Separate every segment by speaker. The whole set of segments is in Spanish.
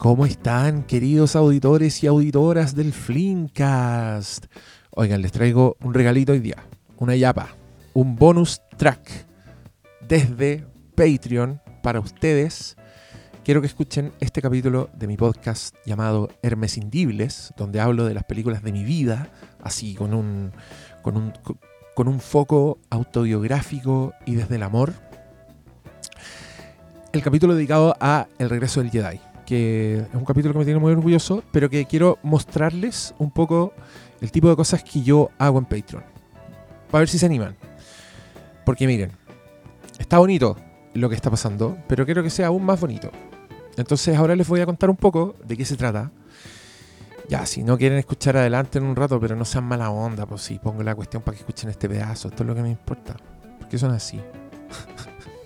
Speaker 1: ¿Cómo están, queridos auditores y auditoras del Flimcast? Oigan, les traigo un regalito hoy día, una yapa, un bonus track desde Patreon para ustedes. Quiero que escuchen este capítulo de mi podcast llamado Hermes Indibles, donde hablo de las películas de mi vida, así con un, con un, con un foco autobiográfico y desde el amor. El capítulo dedicado a El regreso del Jedi que es un capítulo que me tiene muy orgulloso, pero que quiero mostrarles un poco el tipo de cosas que yo hago en Patreon. Para ver si se animan. Porque miren, está bonito lo que está pasando, pero quiero que sea aún más bonito. Entonces ahora les voy a contar un poco de qué se trata. Ya, si no quieren escuchar adelante en un rato, pero no sean mala onda, pues sí, pongo la cuestión para que escuchen este pedazo. Esto es lo que me importa. Porque son así.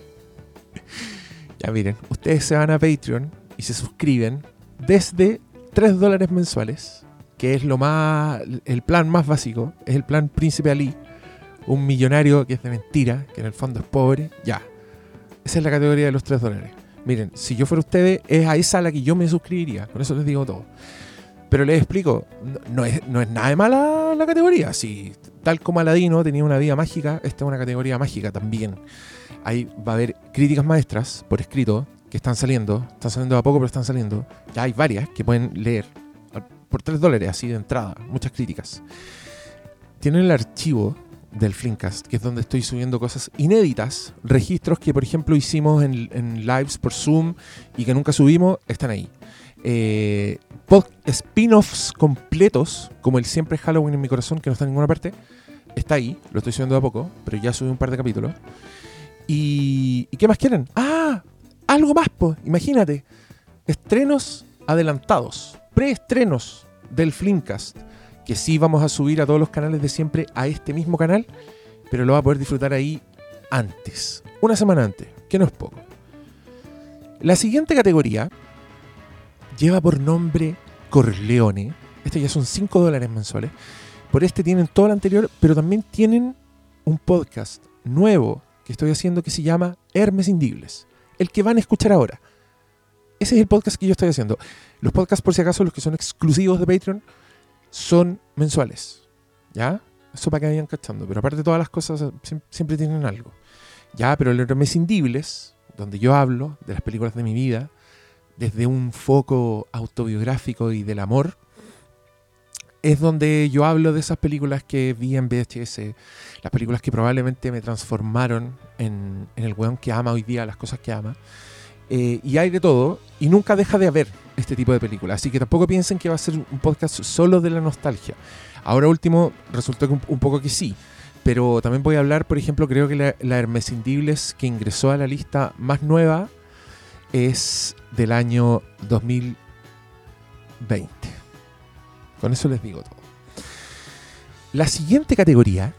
Speaker 1: ya miren, ustedes se van a Patreon y se suscriben desde 3 dólares mensuales, que es lo más, el plan más básico, es el plan Príncipe Ali, un millonario que es de mentira, que en el fondo es pobre, ya. Esa es la categoría de los 3 dólares. Miren, si yo fuera ustedes, es a esa a la que yo me suscribiría, con eso les digo todo. Pero les explico, no es, no es nada de mala la categoría. Si tal como Aladino tenía una vida mágica, esta es una categoría mágica también. Ahí va a haber críticas maestras por escrito que están saliendo, están saliendo a poco, pero están saliendo. Ya hay varias que pueden leer por 3 dólares, así de entrada, muchas críticas. Tienen el archivo del Flimcast, que es donde estoy subiendo cosas inéditas, registros que por ejemplo hicimos en, lives por Zoom y que nunca subimos, están ahí. Eh, spin-offs completos, como el siempre Halloween en mi corazón, que no está en ninguna parte, está ahí, lo estoy subiendo a poco, pero ya subí un par de capítulos. ¿Y, ¿y qué más quieren? Ah, algo más, pues, imagínate. Estrenos adelantados, preestrenos del Flimcast, que sí vamos a subir a todos los canales de siempre a este mismo canal, pero lo va a poder disfrutar ahí antes, una semana antes, que no es poco. La siguiente categoría lleva por nombre Corleone. Este ya son 5 dólares mensuales. Por este tienen todo lo anterior, pero también tienen un podcast nuevo que estoy haciendo que se llama Hermes Indibles el que van a escuchar ahora. Ese es el podcast que yo estoy haciendo. Los podcasts, por si acaso, los que son exclusivos de Patreon, son mensuales. ¿Ya? Eso para que vayan cachando. Pero aparte todas las cosas, siempre tienen algo. Ya, pero el mes Indibles, donde yo hablo de las películas de mi vida, desde un foco autobiográfico y del amor, es donde yo hablo de esas películas que vi en VHS, las películas que probablemente me transformaron en, el weón que ama hoy día las cosas que ama. Eh, y hay de todo, y nunca deja de haber este tipo de películas. Así que tampoco piensen que va a ser un podcast solo de la nostalgia. Ahora último, resultó que un, poco que sí. Pero también voy a hablar, por ejemplo, creo que la, la Hermesindibles que ingresó a la lista más nueva es del año 2020. Con eso les digo todo. La siguiente categoría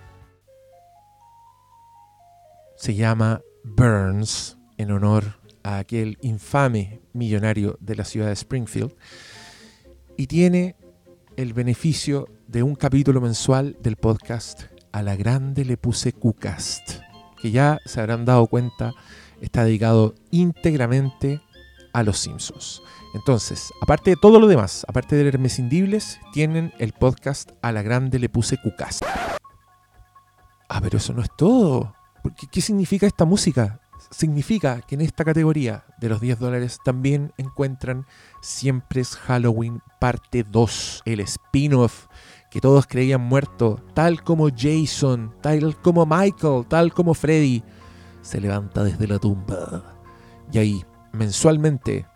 Speaker 1: se llama Burns, en honor a aquel infame millonario de la ciudad de Springfield, y tiene el beneficio de un capítulo mensual del podcast A la Grande le puse Cucast, que ya se habrán dado cuenta está dedicado íntegramente a los Simpsons. Entonces, aparte de todo lo demás, aparte de Hermesindibles, tienen el podcast A la Grande le puse Cucast. Ah, pero eso no es todo. ¿Qué, significa esta música? Significa que en esta categoría de los 10 dólares también encuentran Siempre es Halloween parte 2, el spin-off que todos creían muerto, tal como Jason, tal como Michael, tal como Freddy, se levanta desde la tumba. Y ahí, mensualmente,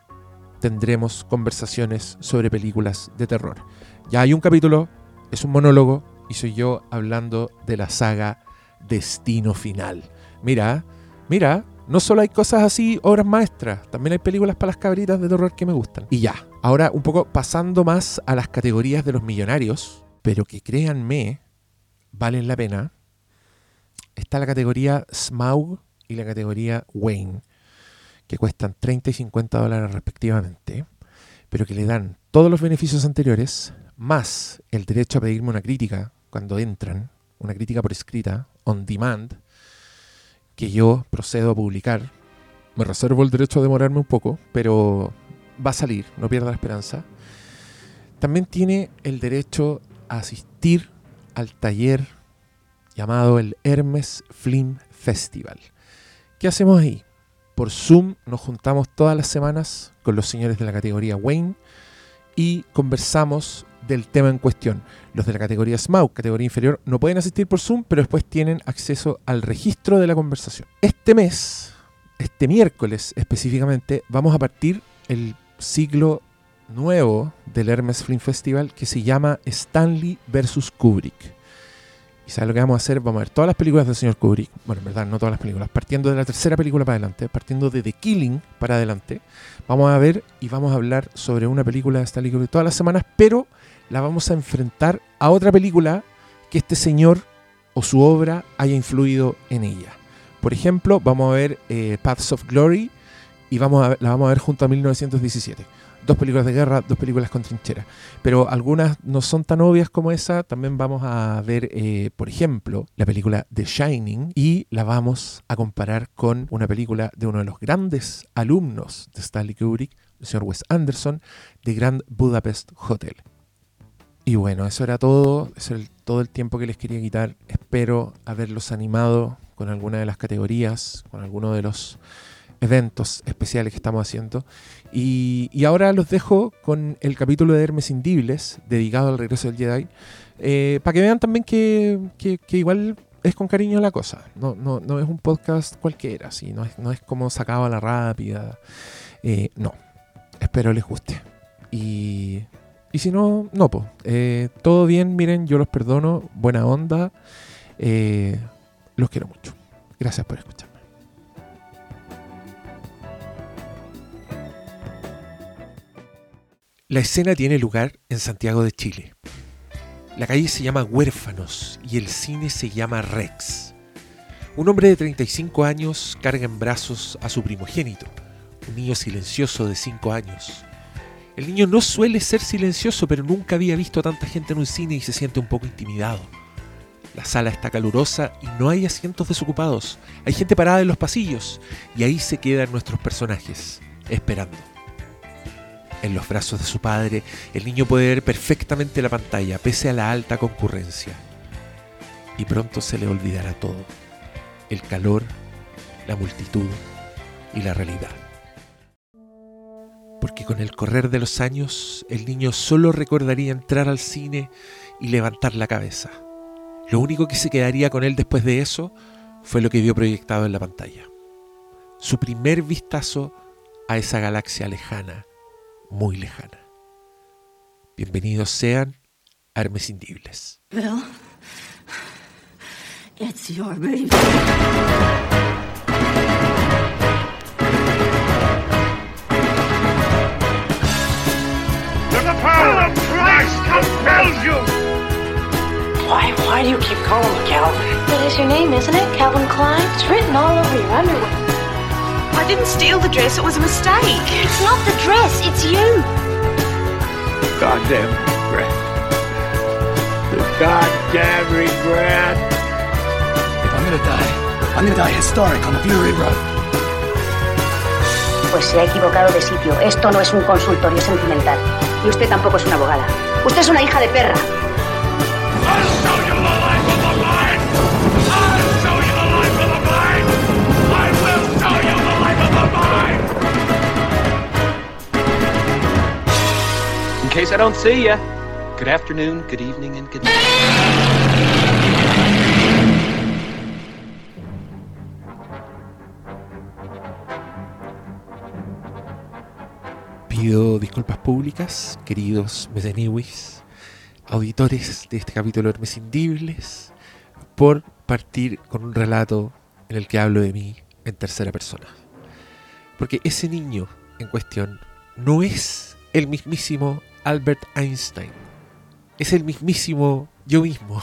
Speaker 1: tendremos conversaciones sobre películas de terror. Ya hay un capítulo, es un monólogo, y soy yo hablando de la saga Destino Final. Mira, mira, no solo hay cosas así, obras maestras, también hay películas para las cabritas de terror que me gustan. Y ya, ahora un poco pasando más a las categorías de los millonarios, pero que créanme, valen la pena. Está la categoría Smaug y la categoría Wayne, que cuestan 30 y 50 dólares respectivamente, pero que le dan todos los beneficios anteriores, más el derecho a pedirme una crítica cuando entran, una crítica por escrita, on demand, que yo procedo a publicar. Me reservo el derecho a demorarme un poco, pero va a salir, no pierda la esperanza, también tiene el derecho a asistir al taller llamado el Hermes Film Festival. ¿Qué hacemos ahí? Por Zoom nos juntamos todas las semanas con los señores de la categoría Wayne y conversamos del tema en cuestión. Los de la categoría SMAUC, categoría inferior, no pueden asistir por Zoom, pero después tienen acceso al registro de la conversación. Este mes, este miércoles específicamente, vamos a partir el ciclo nuevo del Hermes Film Festival que se llama Stanley vs. Kubrick. ¿Y sabes lo que vamos a hacer? Vamos a ver todas las películas del señor Kubrick. Bueno, en verdad, no todas las películas. Partiendo de la tercera película para adelante, partiendo de The Killing para adelante, vamos a ver y vamos a hablar sobre una película de Stanley Kubrick todas las semanas, pero la vamos a enfrentar a otra película que este señor o su obra haya influido en ella. Por ejemplo, vamos a ver eh, Paths of Glory y vamos a, la vamos a ver junto a 1917 dos películas de guerra, dos películas con trinchera. Pero algunas no son tan obvias como esa. También vamos a ver, eh, por ejemplo, la película The Shining y la vamos a comparar con una película de uno de los grandes alumnos de Stanley Kubrick, el señor Wes Anderson, de Grand Budapest Hotel. Y bueno, eso era todo, eso era todo el tiempo que les quería quitar. Espero haberlos animado con alguna de las categorías, con alguno de los eventos especiales que estamos haciendo. Y, ahora los dejo con el capítulo de Hermes Indibles, dedicado al regreso del Jedi, eh, para que vean también que, igual es con cariño la cosa. No, no, no es un podcast cualquiera, ¿sí? no, es, no es como sacado a la rápida. Eh, no, espero les guste. Y, y si no, no, pues. todo bien, miren, yo los perdono, buena onda. los quiero mucho. Gracias por escuchar. La escena tiene lugar en Santiago de Chile. La calle se llama Huérfanos y el cine se llama Rex. Un hombre de 35 años carga en brazos a su primogénito, un niño silencioso de 5 años. El niño no suele ser silencioso, pero nunca había visto a tanta gente en un cine y se siente un poco intimidado. La sala está calurosa y no hay asientos desocupados. Hay gente parada en los pasillos y ahí se quedan nuestros personajes, esperando. En los brazos de su padre, el niño puede ver perfectamente la pantalla, pese a la alta concurrencia. Y pronto se le olvidará todo. El calor, la multitud y la realidad. Porque con el correr de los años, el niño solo recordaría entrar al cine y levantar la cabeza. Lo único que se quedaría con él después de eso fue lo que vio proyectado en la pantalla. Su primer vistazo a esa galaxia lejana muy lejana. Bienvenidos sean a Hermes Indibles.
Speaker 2: Bill, it's your baby.
Speaker 3: The power of Christ compels you!
Speaker 4: Why, why do you keep calling me Calvin?
Speaker 5: That is your name, isn't it? Calvin Klein? It's written all over your underwear.
Speaker 6: I didn't steal the dress, it was a mistake.
Speaker 5: It's not the dress, it's you.
Speaker 3: Goddamn regret. The goddamn regret.
Speaker 7: If I'm gonna die, I'm gonna die historic on the Fury Road.
Speaker 8: Pues se ha equivocado de sitio. Esto no es un consultorio sentimental. Y usted tampoco es una abogada. Usted es una hija de perra.
Speaker 9: I don't see ya, good afternoon, good evening, and good.
Speaker 1: Pido disculpas públicas, queridos Meseniwis, auditores de este capítulo de Hermesindibles, por partir con un relato en el que hablo de mí en tercera persona. Porque ese niño en cuestión no es el mismísimo Albert Einstein. Es el mismísimo yo mismo.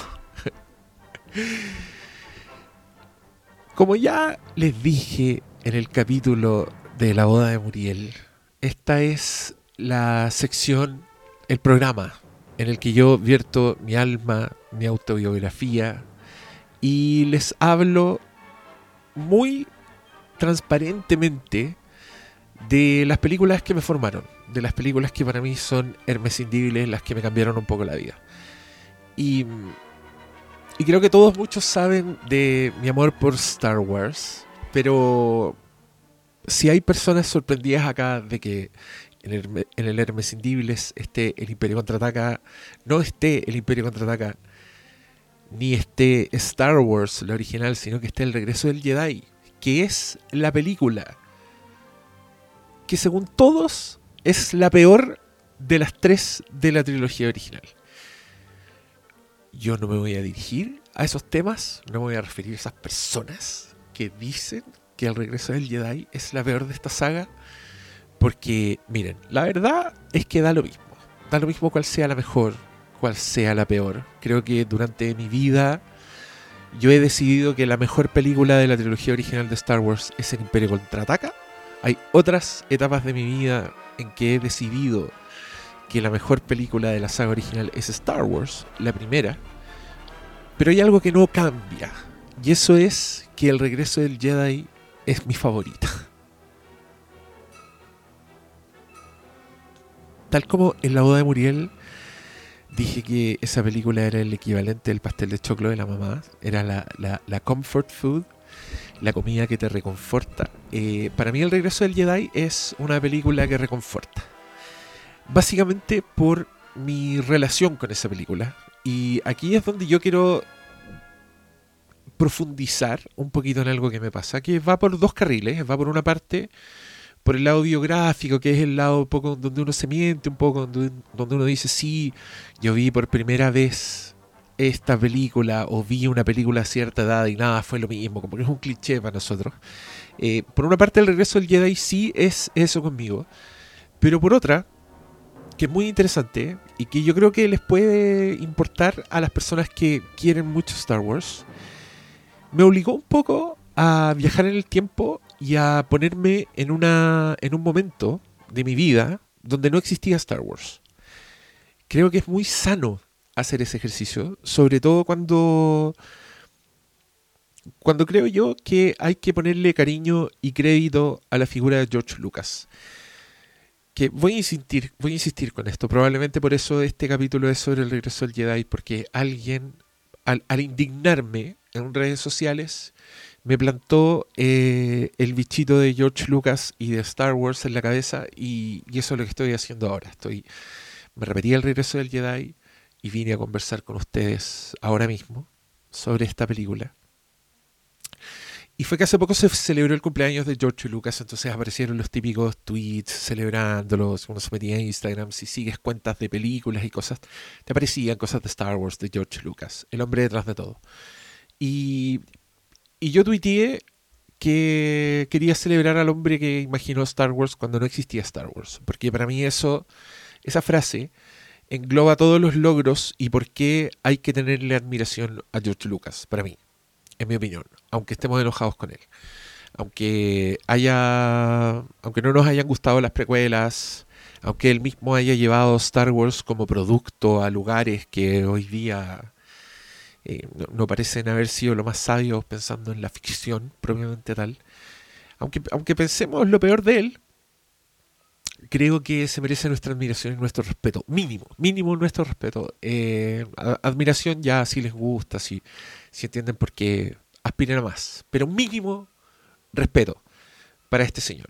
Speaker 1: Como ya les dije en el capítulo de la boda de Muriel, esta es la sección, el programa en el que yo vierto mi alma, mi autobiografía y les hablo muy transparentemente de las películas que me formaron, de las películas que para mí son hermescindibles, las que me cambiaron un poco la vida. Y, y creo que todos muchos saben de mi amor por Star Wars, pero si hay personas sorprendidas acá de que en el, en el esté el Imperio Contraataca, no esté el Imperio Contraataca, ni esté Star Wars, la original, sino que esté el regreso del Jedi, que es la película que según todos es la peor de las tres de la trilogía original. Yo no me voy a dirigir a esos temas, no me voy a referir a esas personas que dicen que el regreso del Jedi es la peor de esta saga, porque miren, la verdad es que da lo mismo, da lo mismo cuál sea la mejor, cuál sea la peor. Creo que durante mi vida yo he decidido que la mejor película de la trilogía original de Star Wars es El Imperio Contraataca. Hay otras etapas de mi vida en que he decidido que la mejor película de la saga original es Star Wars, la primera. Pero hay algo que no cambia. Y eso es que el regreso del Jedi es mi favorita. Tal como en la boda de Muriel dije que esa película era el equivalente del pastel de choclo de la mamá, era la, la, la comfort food, la comida que te reconforta. Eh, para mí el regreso del Jedi es una película que reconforta. Básicamente por mi relación con esa película. Y aquí es donde yo quiero profundizar un poquito en algo que me pasa, que va por dos carriles, va por una parte por el lado biográfico, que es el lado un poco donde uno se miente, un poco donde, donde uno dice, sí, yo vi por primera vez esta película o vi una película a cierta edad y nada, fue lo mismo, como que es un cliché para nosotros. Eh, por una parte, el regreso del Jedi sí es eso conmigo, pero por otra, que es muy interesante y que yo creo que les puede importar a las personas que quieren mucho Star Wars, me obligó un poco a viajar en el tiempo y a ponerme en, una, en un momento de mi vida donde no existía Star Wars. Creo que es muy sano hacer ese ejercicio, sobre todo cuando cuando creo yo que hay que ponerle cariño y crédito a la figura de George Lucas. Que voy a insistir, voy a insistir con esto. Probablemente por eso este capítulo es sobre el regreso del Jedi, porque alguien, al, indignarme en redes sociales, me plantó eh, el bichito de George Lucas y de Star Wars en la cabeza y, eso es lo que estoy haciendo ahora. Estoy, me repetí el regreso del Jedi y vine a conversar con ustedes ahora mismo sobre esta película. Y fue que hace poco se celebró el cumpleaños de George Lucas, entonces aparecieron los típicos tweets celebrándolos, uno se metía en Instagram, si sigues cuentas de películas y cosas, te aparecían cosas de Star Wars, de George Lucas, el hombre detrás de todo. Y, y yo tuiteé que quería celebrar al hombre que imaginó Star Wars cuando no existía Star Wars. Porque para mí eso, esa frase engloba todos los logros y por qué hay que tenerle admiración a George Lucas, para mí, en mi opinión, aunque estemos enojados con él. Aunque haya. Aunque no nos hayan gustado las precuelas, aunque él mismo haya llevado Star Wars como producto a lugares que hoy día eh, no, parecen haber sido lo más sabios pensando en la ficción propiamente tal. Aunque, aunque pensemos lo peor de él, creo que se merece nuestra admiración y nuestro respeto. Mínimo, mínimo nuestro respeto. Eh, admiración ya si les gusta, si, si entienden por qué aspiran a más. Pero mínimo respeto para este señor.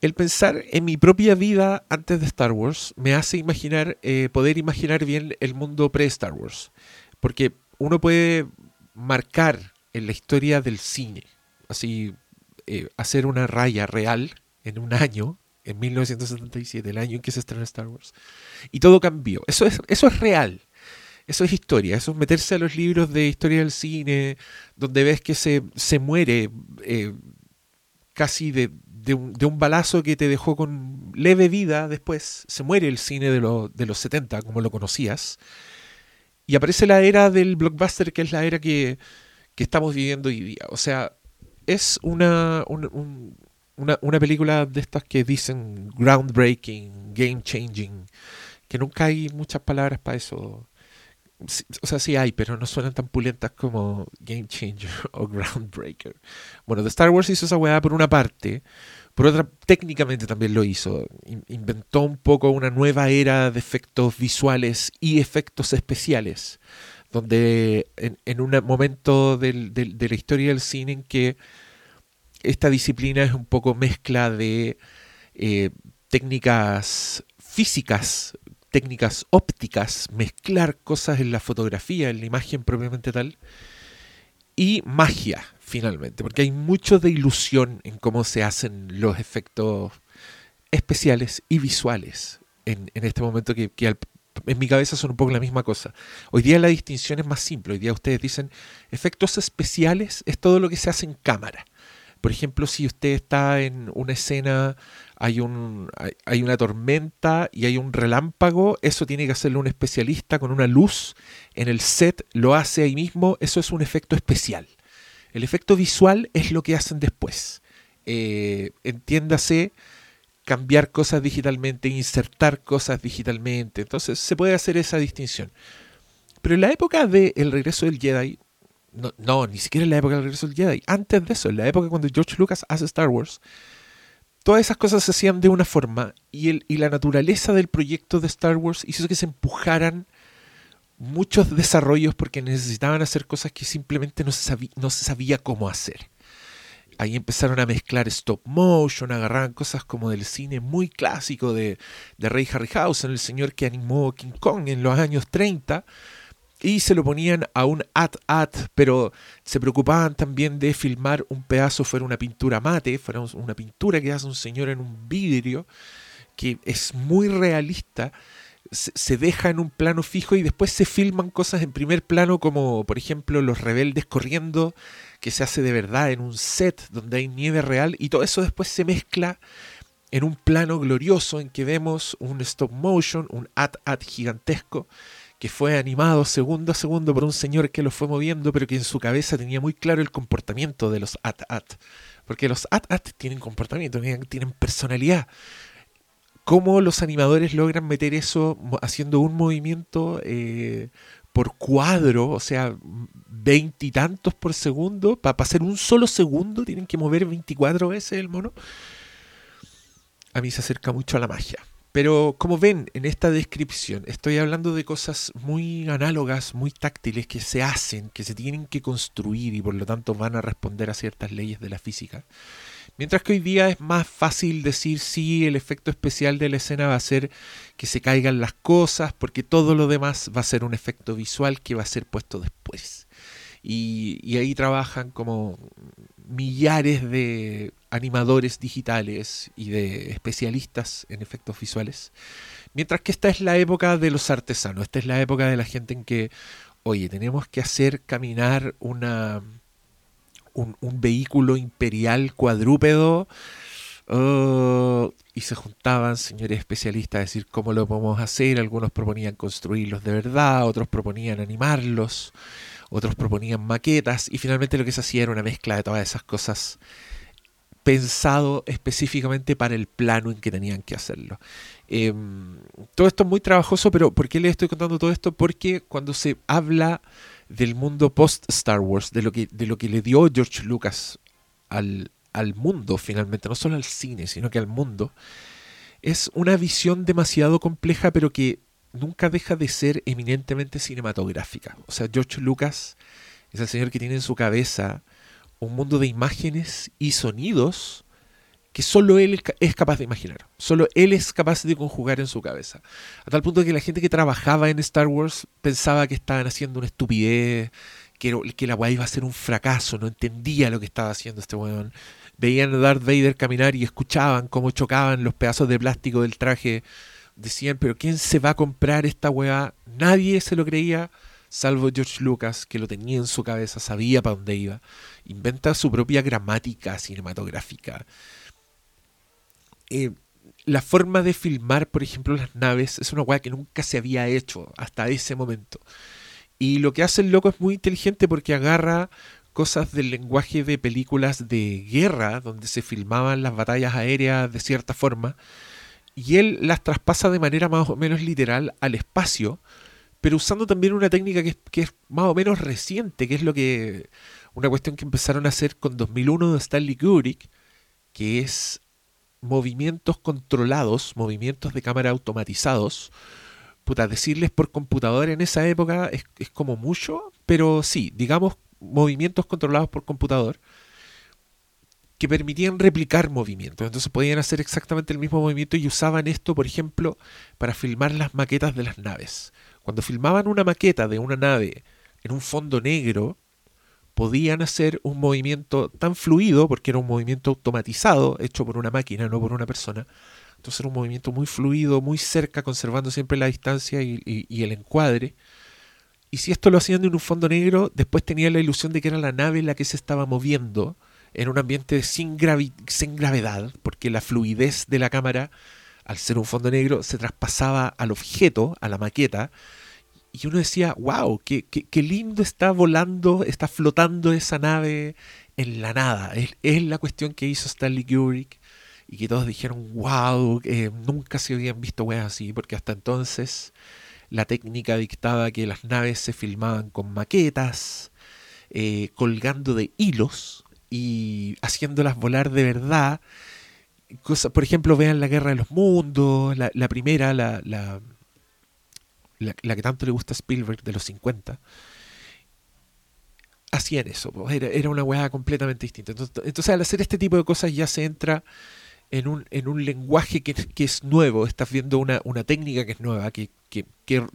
Speaker 1: El pensar en mi propia vida antes de Star Wars me hace imaginar, eh, poder imaginar bien el mundo pre-Star Wars. Porque uno puede marcar en la historia del cine, así, eh, hacer una raya real en un año, en 1977, el año en que se estrenó Star Wars. Y todo cambió. Eso es, eso es real. Eso es historia. Eso es meterse a los libros de historia del cine, donde ves que se, se muere eh, casi de, de, un, balazo que te dejó con leve vida. Después se muere el cine de, lo, de los 70, como lo conocías. Y aparece la era del blockbuster, que es la era que, que estamos viviendo hoy día. O sea, es una, un, un, una, una, película de estas que dicen groundbreaking, game changing, que nunca hay muchas palabras para eso. O sea, sí hay, pero no suenan tan pulentas como Game Changer o Groundbreaker. Bueno, The Star Wars hizo esa weá por una parte, por otra, técnicamente también lo hizo. In- inventó un poco una nueva era de efectos visuales y efectos especiales, donde en, un momento de la historia del cine en que esta disciplina es un poco mezcla de eh, técnicas físicas, técnicas ópticas, mezclar cosas en la fotografía, en la imagen propiamente tal, y magia, finalmente, porque hay mucho de ilusión en cómo se hacen los efectos especiales y visuales en, este momento que, en mi cabeza son un poco la misma cosa. Hoy día la distinción es más simple, hoy día ustedes dicen efectos especiales es todo lo que se hace en cámara. Por ejemplo, si usted está en una escena, hay, un, hay, hay una tormenta y hay un relámpago, eso tiene que hacerlo un especialista con una luz en el set, lo hace ahí mismo, eso es un efecto especial. El efecto visual es lo que hacen después. Eh, entiéndase cambiar cosas digitalmente, insertar cosas digitalmente. Entonces se puede hacer esa distinción. Pero en la época de El regreso del Jedi, no, no, ni siquiera en la época del regreso del Jedi, antes de eso, en la época cuando George Lucas hace Star Wars, todas esas cosas se hacían de una forma y, el, y la naturaleza del proyecto de Star Wars hizo que se empujaran muchos desarrollos porque necesitaban hacer cosas que simplemente no se, sabía, no se sabía cómo hacer. Ahí empezaron a mezclar stop motion, agarraban cosas como del cine muy clásico de, de Ray Harryhausen, el señor que animó King Kong en los años 30, y se lo ponían a un at-at, pero se preocupaban también de filmar un pedazo fuera una pintura mate, fuera una pintura que hace un señor en un vidrio, que es muy realista, se, deja en un plano fijo y después se filman cosas en primer plano como por ejemplo los rebeldes corriendo, que se hace de verdad en un set donde hay nieve real y todo eso después se mezcla en un plano glorioso en que vemos un stop motion, un at-at gigantesco que fue animado segundo a segundo por un señor que lo fue moviendo, pero que en su cabeza tenía muy claro el comportamiento de los at-at. Porque los at-at tienen comportamiento, tienen, personalidad. ¿Cómo los animadores logran meter eso haciendo un movimiento eh, por cuadro? O sea, veintitantos por segundo. Para hacer un solo segundo tienen que mover 24 veces el mono. A mí se acerca mucho a la magia. Pero como ven en esta descripción, estoy hablando de cosas muy análogas, muy táctiles que se hacen, que se tienen que construir y por lo tanto van a responder a ciertas leyes de la física. Mientras que hoy día es más fácil decir si el efecto especial de la escena va a ser que se caigan las cosas, porque todo lo demás va a ser un efecto visual que va a ser puesto después. Y, y ahí trabajan como millares de animadores digitales y de especialistas en efectos visuales. Mientras que esta es la época de los artesanos, esta es la época de la gente en que, oye, tenemos que hacer caminar una, un, vehículo imperial cuadrúpedo. Uh, y se juntaban señores especialistas a decir cómo lo podemos hacer. Algunos proponían construirlos de verdad, otros proponían animarlos, otros proponían maquetas. Y finalmente lo que se hacía era una mezcla de todas esas cosas pensado específicamente para el plano en que tenían que hacerlo. Eh, todo esto es muy trabajoso, pero ¿por qué les estoy contando todo esto? Porque cuando se habla del mundo post Star Wars, de lo que, de lo que le dio George Lucas al, al mundo finalmente, no solo al cine, sino que al mundo, es una visión demasiado compleja, pero que nunca deja de ser eminentemente cinematográfica. O sea, George Lucas es el señor que tiene en su cabeza un mundo de imágenes y sonidos que solo él es capaz de imaginar. Solo él es capaz de conjugar en su cabeza. A tal punto que la gente que trabajaba en Star Wars pensaba que estaban haciendo una estupidez, que, que la weá iba a ser un fracaso, no entendía lo que estaba haciendo este weón. Veían a Darth Vader caminar y escuchaban cómo chocaban los pedazos de plástico del traje. Decían, pero ¿quién se va a comprar esta weá? Nadie se lo creía salvo George Lucas, que lo tenía en su cabeza, sabía para dónde iba, inventa su propia gramática cinematográfica. Eh, la forma de filmar, por ejemplo, las naves es una weá que nunca se había hecho hasta ese momento. Y lo que hace el loco es muy inteligente porque agarra cosas del lenguaje de películas de guerra, donde se filmaban las batallas aéreas de cierta forma, y él las traspasa de manera más o menos literal al espacio, pero usando también una técnica que es, que es más o menos reciente, que es lo que una cuestión que empezaron a hacer con 2001 de Stanley Kubrick, que es movimientos controlados, movimientos de cámara automatizados. Puta, decirles por computador en esa época es, es como mucho, pero sí, digamos movimientos controlados por computador que permitían replicar movimientos. Entonces podían hacer exactamente el mismo movimiento y usaban esto, por ejemplo, para filmar las maquetas de las naves. Cuando filmaban una maqueta de una nave en un fondo negro, podían hacer un movimiento tan fluido, porque era un movimiento automatizado, hecho por una máquina, no por una persona. Entonces era un movimiento muy fluido, muy cerca, conservando siempre la distancia y, el encuadre. Y si esto lo hacían en un fondo negro, después tenía la ilusión de que era la nave la que se estaba moviendo en un ambiente sin, gravi- sin gravedad, porque la fluidez de la cámara, al ser un fondo negro, se traspasaba al objeto, a la maqueta, y uno decía, wow, qué, qué- qué lindo está volando, está flotando esa nave en la nada. Es, es la cuestión que hizo Stanley Kubrick y que todos dijeron, wow, eh, nunca se habían visto weas así, porque hasta entonces la técnica dictaba que las naves se filmaban con maquetas, eh, colgando de hilos y haciéndolas volar de verdad. Por ejemplo, vean la Guerra de los Mundos, la, la primera, la, la, que tanto le gusta a Spielberg de los 50. Hacían eso, era, era una weá completamente distinta. Entonces, al hacer este tipo de cosas ya se entra en un, en un lenguaje que, que es nuevo, estás viendo una, una técnica que es nueva, que, que, que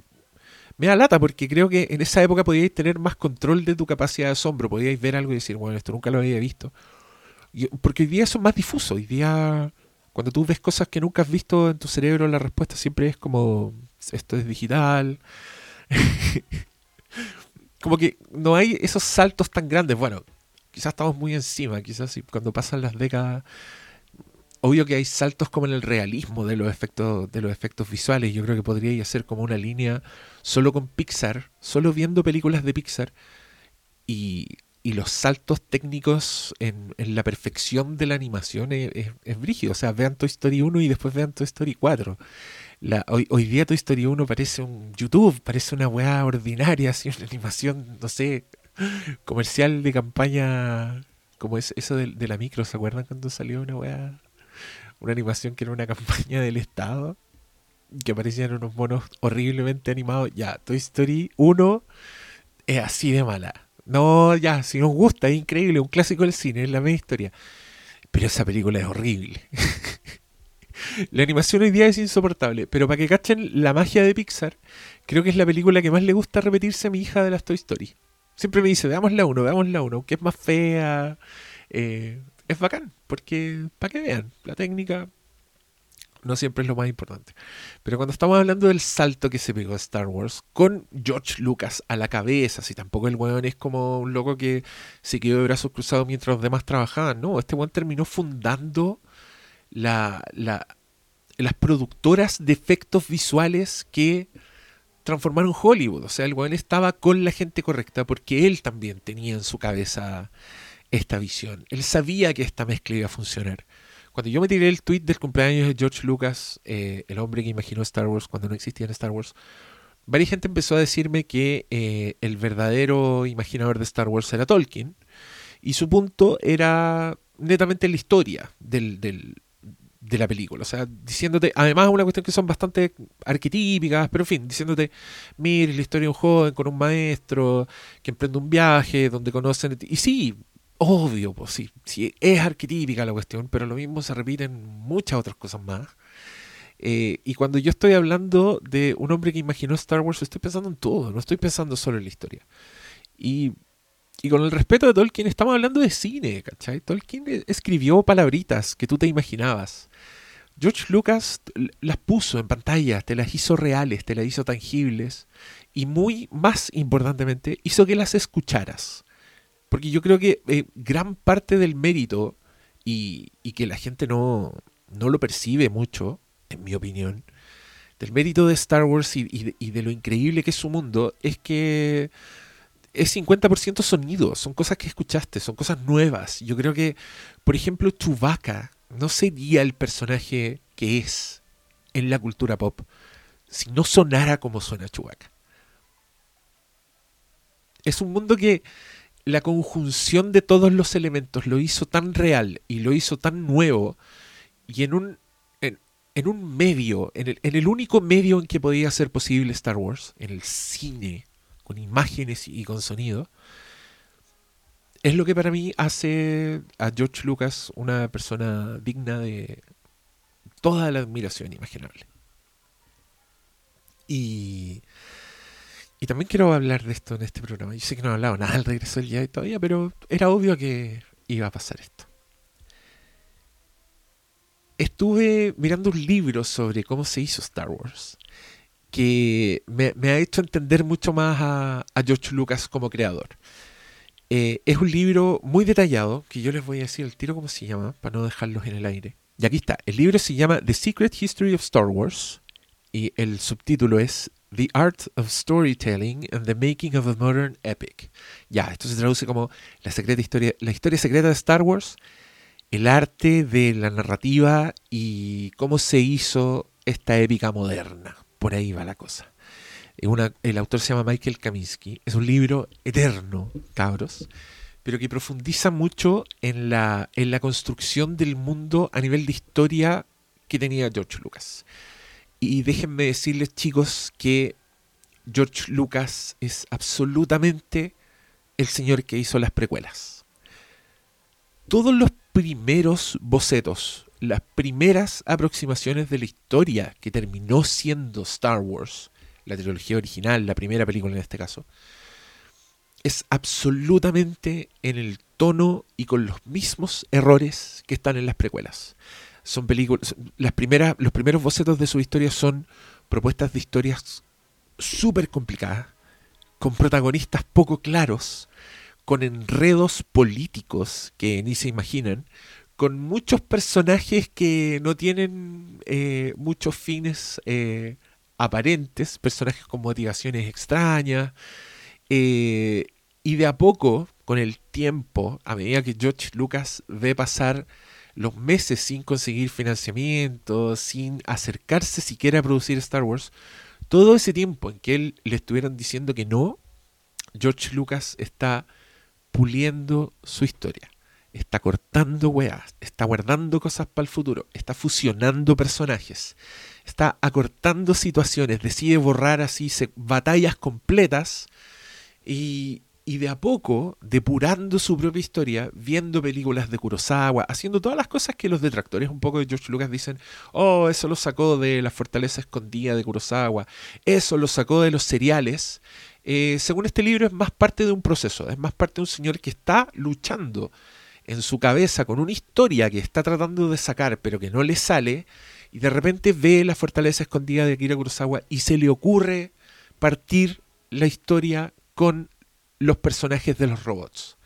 Speaker 1: me da lata porque creo que en esa época podíais tener más control de tu capacidad de asombro, podíais ver algo y decir, bueno, esto nunca lo había visto. Porque hoy día es más difuso, hoy día cuando tú ves cosas que nunca has visto en tu cerebro, la respuesta siempre es como, esto es digital. como que no hay esos saltos tan grandes. Bueno, quizás estamos muy encima, quizás cuando pasan las décadas obvio que hay saltos como en el realismo de los efectos de los efectos visuales. Yo creo que podría hacer como una línea solo con Pixar, solo viendo películas de Pixar y, y los saltos técnicos en, la perfección de la animación es, es, brígido. O sea, vean Toy Story 1 y después vean Toy Story 4. La, hoy, hoy día Toy Story 1 parece un YouTube, parece una weá ordinaria, así una animación, no sé, comercial de campaña, como es eso de, de la micro, ¿se acuerdan cuando salió una weá? Una animación que era una campaña del Estado, que aparecían unos monos horriblemente animados. Ya, Toy Story 1 es así de mala. No, ya, si nos gusta, es increíble, un clásico del cine, es la misma historia. Pero esa película es horrible. la animación hoy día es insoportable, pero para que cachen la magia de Pixar, creo que es la película que más le gusta repetirse a mi hija de las Toy Story. Siempre me dice, veamos la 1, veamos la 1, aunque es más fea. Eh, es bacán, porque para que vean, la técnica no siempre es lo más importante. Pero cuando estamos hablando del salto que se pegó a Star Wars, con George Lucas a la cabeza, si tampoco el weón es como un loco que se quedó de brazos cruzados mientras los demás trabajaban, no, este weón terminó fundando la, la, las productoras de efectos visuales que transformaron Hollywood. O sea, el weón estaba con la gente correcta porque él también tenía en su cabeza esta visión. Él sabía que esta mezcla iba a funcionar. Cuando yo me tiré el tweet del cumpleaños de George Lucas, eh, el hombre que imaginó Star Wars cuando no existía en Star Wars, varias gente empezó a decirme que eh, el verdadero imaginador de Star Wars era Tolkien y su punto era netamente la historia de la película. O sea, diciéndote, además una cuestión que son bastante arquetípicas, pero en fin, diciéndote, mire, la historia de un joven con un maestro que emprende un viaje donde conocen... Y sí, obvio, pues sí, sí, es arquetípica la cuestión, pero lo mismo se repite en muchas otras cosas más. Eh, y cuando yo estoy hablando de un hombre que imaginó Star Wars, estoy pensando en todo, no estoy pensando solo en la historia. Y, y con el respeto de Tolkien, estamos hablando de cine, ¿cachai? Tolkien escribió palabritas que tú te imaginabas. George Lucas las puso en pantalla, te las hizo reales, te las hizo tangibles y muy más importantemente hizo que las escucharas. Porque yo creo que eh, gran parte del mérito y, que la gente no, no, lo percibe mucho, en mi opinión, del mérito de Star Wars y, y, de, y de lo increíble que es su mundo es que es 50% sonido, son cosas que escuchaste, son cosas nuevas. Yo creo que, por ejemplo, Chewbacca no sería el personaje que es en la cultura pop si no sonara como suena Chewbacca. Es un mundo que la conjunción de todos los elementos lo hizo tan real y lo hizo tan nuevo y en un, en, en un medio, en el, en el único medio en que podía ser posible Star Wars, en el cine, con imágenes y con sonido, es lo que para mí hace a George Lucas una persona digna de toda la admiración imaginable. Y, y también quiero hablar de esto en este programa. Yo sé que no he hablado nada del regreso del Jedi todavía, pero era obvio que iba a pasar esto. Estuve mirando un libro sobre cómo se hizo Star Wars, que me, ha hecho entender mucho más a, a George Lucas como creador. Eh, es un libro muy detallado, que yo les voy a decir el tiro cómo se llama, para no dejarlos en el aire. Y aquí está, el libro se llama The Secret History of Star Wars y el subtítulo es The Art of Storytelling and the Making of a Modern Epic. Ya, esto se traduce como la, secreta historia, la historia secreta de Star Wars, el arte de la narrativa y cómo se hizo esta épica moderna. Por ahí va la cosa. Una, el autor se llama Michael Kaminsky. Es un libro eterno, cabros, pero que profundiza mucho en la, en la construcción del mundo a nivel de historia que tenía George Lucas. Y déjenme decirles, chicos, que George Lucas es absolutamente el señor que hizo las precuelas. Todos los primeros bocetos, las primeras aproximaciones de la historia que terminó siendo Star Wars, la trilogía original, la primera película en este caso, es absolutamente en el tono y con los mismos errores que están en las precuelas. Son películas, las primeras, los primeros bocetos de su historia son propuestas de historias súper complicadas, con protagonistas poco claros, con enredos políticos que ni se imaginan, con muchos personajes que no tienen eh, muchos fines eh, aparentes, personajes con motivaciones extrañas, eh, y de a poco, con el tiempo, a medida que George Lucas ve pasar los meses sin conseguir financiamiento, sin acercarse siquiera a producir Star Wars, todo ese tiempo en que él le estuvieran diciendo que no, George Lucas está puliendo su historia. Está cortando weas, está guardando cosas para el futuro, está fusionando personajes, está acortando situaciones, decide borrar así batallas completas y, y de a poco depurando su propia historia, viendo películas de Kurosawa, haciendo todas las cosas que los detractores un poco de George Lucas dicen, oh, eso lo sacó de la fortaleza escondida de Kurosawa, eso lo sacó de los seriales. Eh, según este libro es más parte de un proceso, es más parte de un señor que está luchando en su cabeza con una historia que está tratando de sacar pero que no le sale y de repente ve la fortaleza escondida de Akira Kurosawa y se le ocurre partir la historia con los personajes de los robots.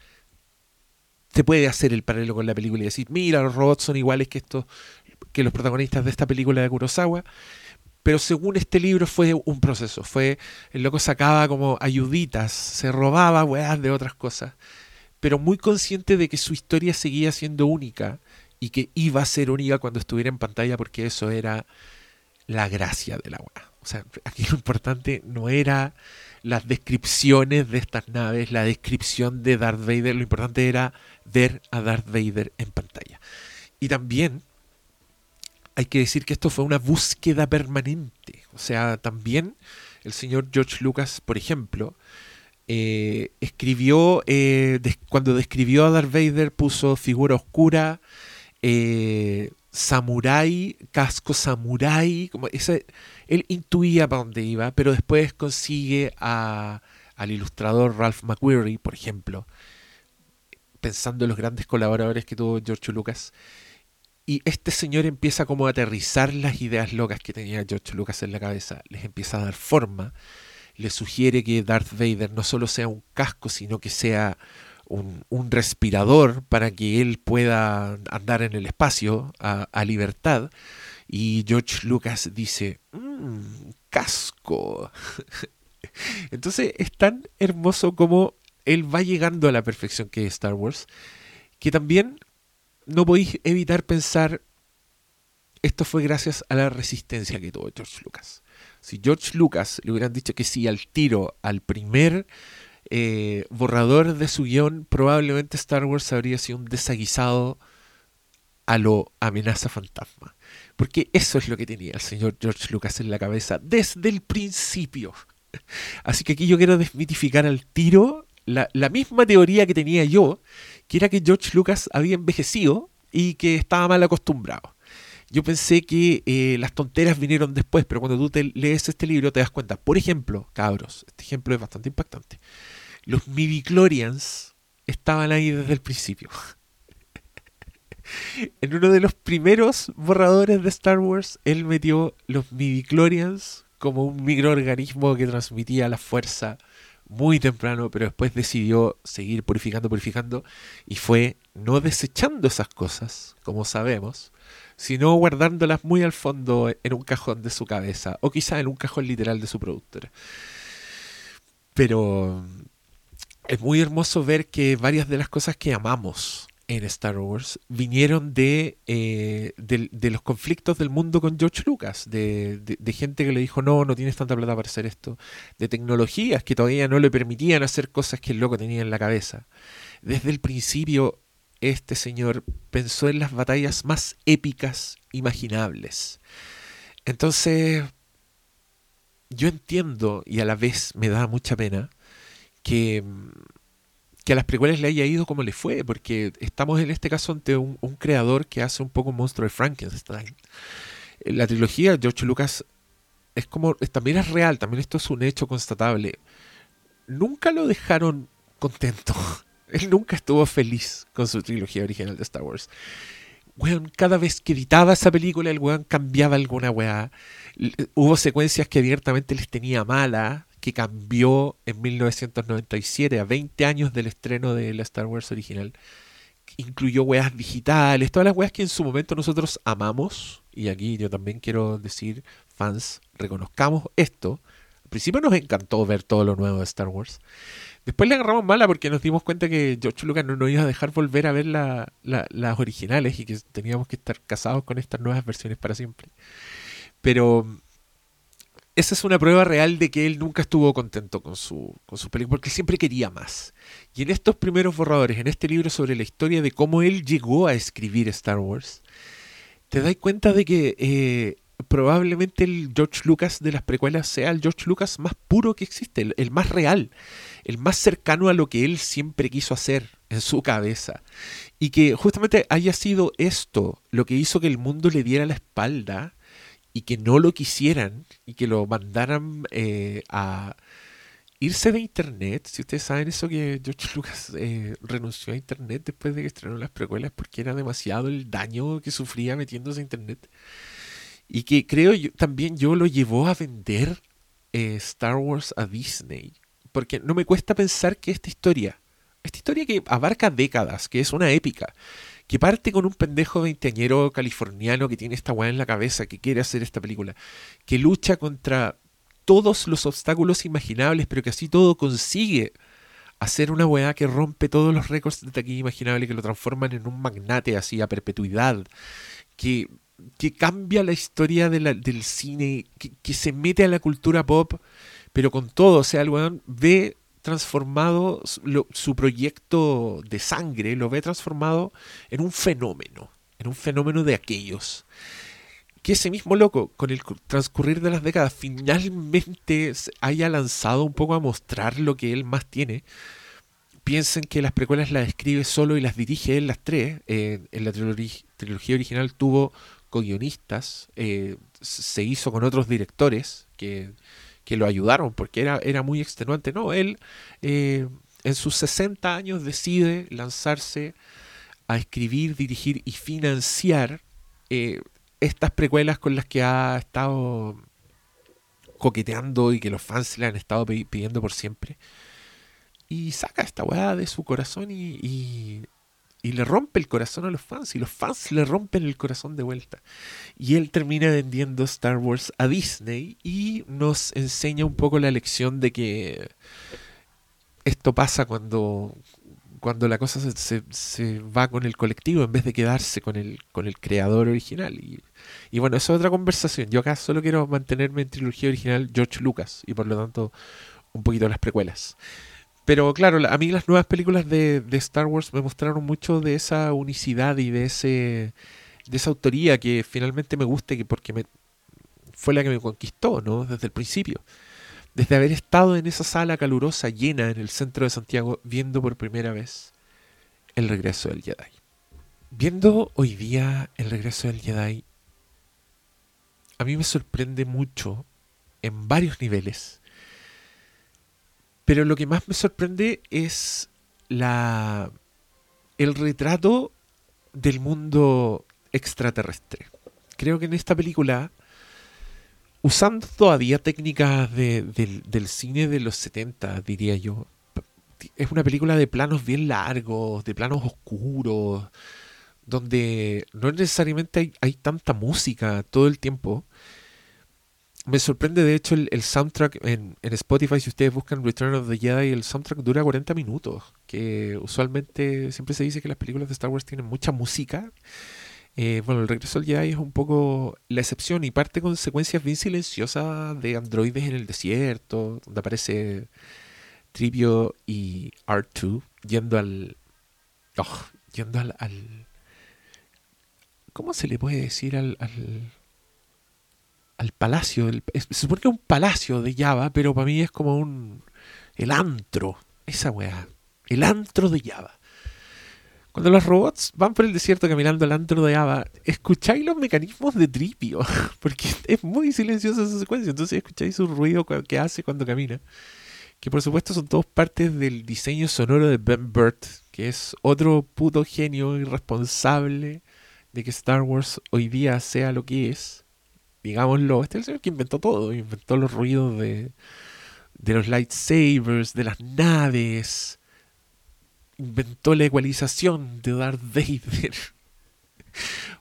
Speaker 1: Se puede hacer el paralelo con la película y decir, mira, los robots son iguales que estos, que los protagonistas de esta película de Kurosawa. Pero según este libro fue un proceso. Fue, el loco sacaba como ayuditas, se robaba weas de otras cosas. Pero muy consciente de que su historia seguía siendo única y que iba a ser única cuando estuviera en pantalla porque eso era la gracia de la wea. O sea, aquí lo importante no era las descripciones de estas naves, la descripción de Darth Vader, lo importante era ver a Darth Vader en pantalla. Y también hay que decir que esto fue una búsqueda permanente. O sea, también el señor George Lucas, por ejemplo, eh, escribió, eh, cuando describió a Darth Vader, puso figura oscura, eh, samurai, casco samurai, como ese, él intuía para dónde iba, pero después consigue a, al ilustrador Ralph McQuarrie, por ejemplo, pensando en los grandes colaboradores que tuvo George Lucas, y este señor empieza como a aterrizar las ideas locas que tenía George Lucas en la cabeza, les empieza a dar forma, le sugiere que Darth Vader no solo sea un casco, sino que sea un, respirador para que él pueda andar en el espacio a, libertad. Y George Lucas dice, mmm, casco. Entonces es tan hermoso como él va llegando a la perfección que es Star Wars, que también no podéis evitar pensar, esto fue gracias a la resistencia que tuvo George Lucas. Si George Lucas le hubieran dicho que sí al tiro, al primer eh, borrador de su guion, probablemente Star Wars habría sido un desaguisado a lo amenaza fantasma. Porque eso es lo que tenía el señor George Lucas en la cabeza desde el principio. Así que aquí yo quiero desmitificar al tiro la, misma teoría que tenía yo, que era que George Lucas había envejecido y que estaba mal acostumbrado. Yo pensé que eh, las tonteras vinieron después, pero cuando tú lees este libro te das cuenta. Por ejemplo, cabros, este ejemplo es bastante impactante. Los midichlorians estaban ahí desde el principio. en uno de los primeros borradores de Star Wars, él metió los midichlorians como un microorganismo que transmitía la fuerza muy temprano, pero después decidió seguir purificando, purificando, y fue no desechando esas cosas, como sabemos, sino guardándolas muy al fondo en un cajón de su cabeza, o quizá en un cajón literal de su productora. Pero es muy hermoso ver que varias de las cosas que amamos en Star Wars vinieron de, eh, de, los conflictos del mundo con George Lucas, de, de, de, gente que le dijo, no, no tienes tanta plata para hacer esto, de tecnologías que todavía no le permitían hacer cosas que el loco tenía en la cabeza. Desde el principio, este señor pensó en las batallas más épicas imaginables. Entonces, yo entiendo y a la vez me da mucha pena que que a las precuelas le haya ido como le fue, porque estamos en este caso ante un, un creador que hace un poco un monstruo de Frankenstein. La trilogía George Lucas es como, también es real, también esto es un hecho constatable. Nunca lo dejaron contento. Él nunca estuvo feliz con su trilogía original de Star Wars. Weón, cada vez que editaba esa película, el weón cambiaba alguna weá. Hubo secuencias que abiertamente les tenía mala, que cambió en 1997, a 20 años del estreno de la Star Wars original. Incluyó weas digitales, todas las weas que en su momento nosotros amamos. Y aquí yo también quiero decir, fans, reconozcamos esto. Al principio nos encantó ver todo lo nuevo de Star Wars. Después le agarramos mala porque nos dimos cuenta que George Lucas no nos iba a dejar volver a ver la, la, las originales y que teníamos que estar casados con estas nuevas versiones para siempre. Pero esa es una prueba real de que él nunca estuvo contento con su, con su película, porque siempre quería más. Y en estos primeros borradores, en este libro sobre la historia de cómo él llegó a escribir Star Wars, te das cuenta de que eh, probablemente el George Lucas de las precuelas sea el George Lucas más puro que existe, el, el más real, el más cercano a lo que él siempre quiso hacer en su cabeza. Y que justamente haya sido esto lo que hizo que el mundo le diera la espalda y que no lo quisieran y que lo mandaran eh, a irse de internet. Si ustedes saben eso que George Lucas eh, renunció a internet después de que estrenó las precuelas porque era demasiado el daño que sufría metiéndose a internet. Y que creo yo, también yo lo llevó a vender eh, Star Wars a Disney. Porque no me cuesta pensar que esta historia, esta historia que abarca décadas, que es una épica, que parte con un pendejo veinteañero californiano que tiene esta weá en la cabeza, que quiere hacer esta película, que lucha contra todos los obstáculos imaginables, pero que así todo consigue hacer una weá que rompe todos los récords de taquilla imaginable, que lo transforman en un magnate así a perpetuidad, que, que cambia la historia del cine, que, que, se mete a la cultura pop, pero con todo, o sea, el weón ve transformado su proyecto de sangre, lo ve transformado en un fenómeno, en un fenómeno de aquellos. Que ese mismo loco, con el transcurrir de las décadas, finalmente haya lanzado un poco a mostrar lo que él más tiene. Piensen que las precuelas las escribe solo y las dirige él las tres. Eh, en la trilogía, trilogía original tuvo co-guionistas, eh, se hizo con otros directores que que lo ayudaron porque era, era muy extenuante. No, él eh, en sus 60 años decide lanzarse a escribir, dirigir y financiar eh, estas precuelas con las que ha estado coqueteando y que los fans le han estado pidiendo por siempre. Y saca esta weá de su corazón y, y, y le rompe el corazón a los fans y los fans le rompen el corazón de vuelta. Y él termina vendiendo Star Wars a Disney y nos enseña un poco la lección de que esto pasa cuando, cuando la cosa se, se, va con el colectivo en vez de quedarse con el, con el creador original. Y, y bueno, eso es otra conversación. Yo acá solo quiero mantenerme en trilogía original George Lucas y por lo tanto un poquito las precuelas. Pero claro, la- a mí las nuevas películas de, Star Wars me mostraron mucho de esa unicidad y de ese de esa autoría que finalmente me gusta porque me fue la que me conquistó, ¿no? Desde el principio. Desde haber estado en esa sala calurosa llena en el centro de Santiago viendo por primera vez el regreso del Jedi. Viendo hoy día el regreso del Jedi, a mí me sorprende mucho en varios niveles. Pero lo que más me sorprende es la el retrato del mundo extraterrestre. Creo que en esta película, usando todavía técnicas de- del, cine de los 70, diría yo, es una película de planos bien largos, de planos oscuros, donde no necesariamente hay tanta música todo el tiempo. Me sorprende, de hecho, el, el soundtrack en, en Spotify, si ustedes buscan Return of the Jedi, el soundtrack dura 40 minutos, que usualmente siempre se dice que las películas de Star Wars tienen mucha música. Eh, bueno, el regreso del Jedi es un poco la excepción y parte con secuencias bien silenciosas de androides en el desierto, donde aparece Tripio y R2 yendo al... oh, yendo al, al- ¿Cómo se le puede decir al... al al palacio, se supone que es un palacio de Java, pero para mí es como un... el antro, esa weá, el antro de Java. Cuando los robots van por el desierto caminando al antro de Java, escucháis los mecanismos de Tripio, porque es muy silenciosa esa secuencia, entonces escucháis su ruido que hace cuando camina, que por supuesto son todos partes del diseño sonoro de Ben Burt, que es otro puto genio irresponsable de que Star Wars hoy día sea lo que es digámoslo, este es el señor que inventó todo, inventó los ruidos de, de los lightsabers, de las naves, inventó la ecualización de Darth Vader.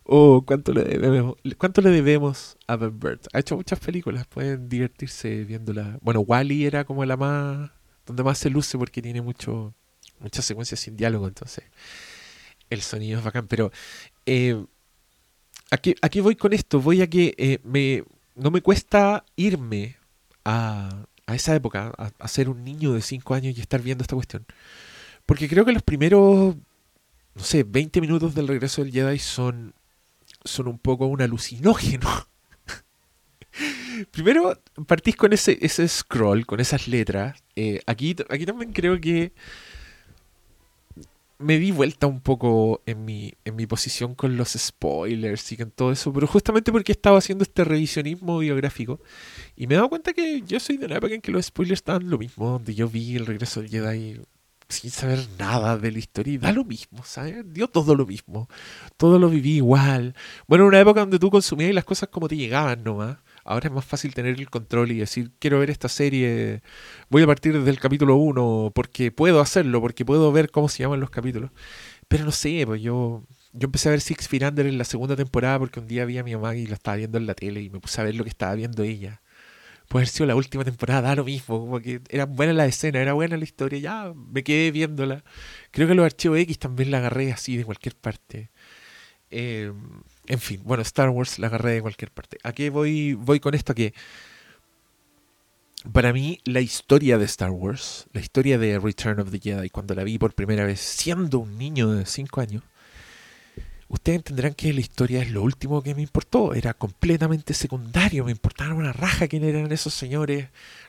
Speaker 1: Oh, ¿cuánto le debemos, cuánto le debemos a Ben Burt? Ha hecho muchas películas, pueden divertirse viéndola. Bueno, Wally era como la más, donde más se luce porque tiene mucho, muchas secuencias sin diálogo, entonces el sonido es bacán, pero eh, aquí, aquí voy con esto, voy a que eh, me, no me cuesta irme a, a esa época, a, a ser un niño de 5 años y estar viendo esta cuestión. Porque creo que los primeros, no sé, 20 minutos del regreso del Jedi son, son un poco un alucinógeno. Primero partís con ese, ese scroll, con esas letras. Eh, aquí, aquí también creo que me di vuelta un poco en mi, en mi posición con los spoilers y con todo eso, pero justamente porque estaba haciendo este revisionismo biográfico y me he dado cuenta que yo soy de la época en que los spoilers estaban lo mismo, donde yo vi el regreso del Jedi sin saber nada de la historia y da lo mismo, ¿sabes? Dio todo lo mismo, todo lo viví igual. Bueno, en una época donde tú consumías las cosas como te llegaban nomás. Ahora es más fácil tener el control y decir, quiero ver esta serie, voy a partir desde el capítulo 1 porque puedo hacerlo, porque puedo ver cómo se llaman los capítulos. Pero no sé, pues yo, yo empecé a ver Six Feet Under en la segunda temporada porque un día vi a mi mamá y lo estaba viendo en la tele y me puse a ver lo que estaba viendo ella. Puede haber sido la última temporada, da lo mismo, como que era buena la escena, era buena la historia, ya me quedé viéndola. Creo que los archivos X también la agarré así de cualquier parte. Eh, en fin, bueno, Star Wars la agarré de cualquier parte. ¿A qué voy, voy con esto? Que para mí la historia de Star Wars, la historia de Return of the Jedi, cuando la vi por primera vez siendo un niño de 5 años, ustedes entenderán que la historia es lo último que me importó. Era completamente secundario, me importaba una raja quién eran esos señores.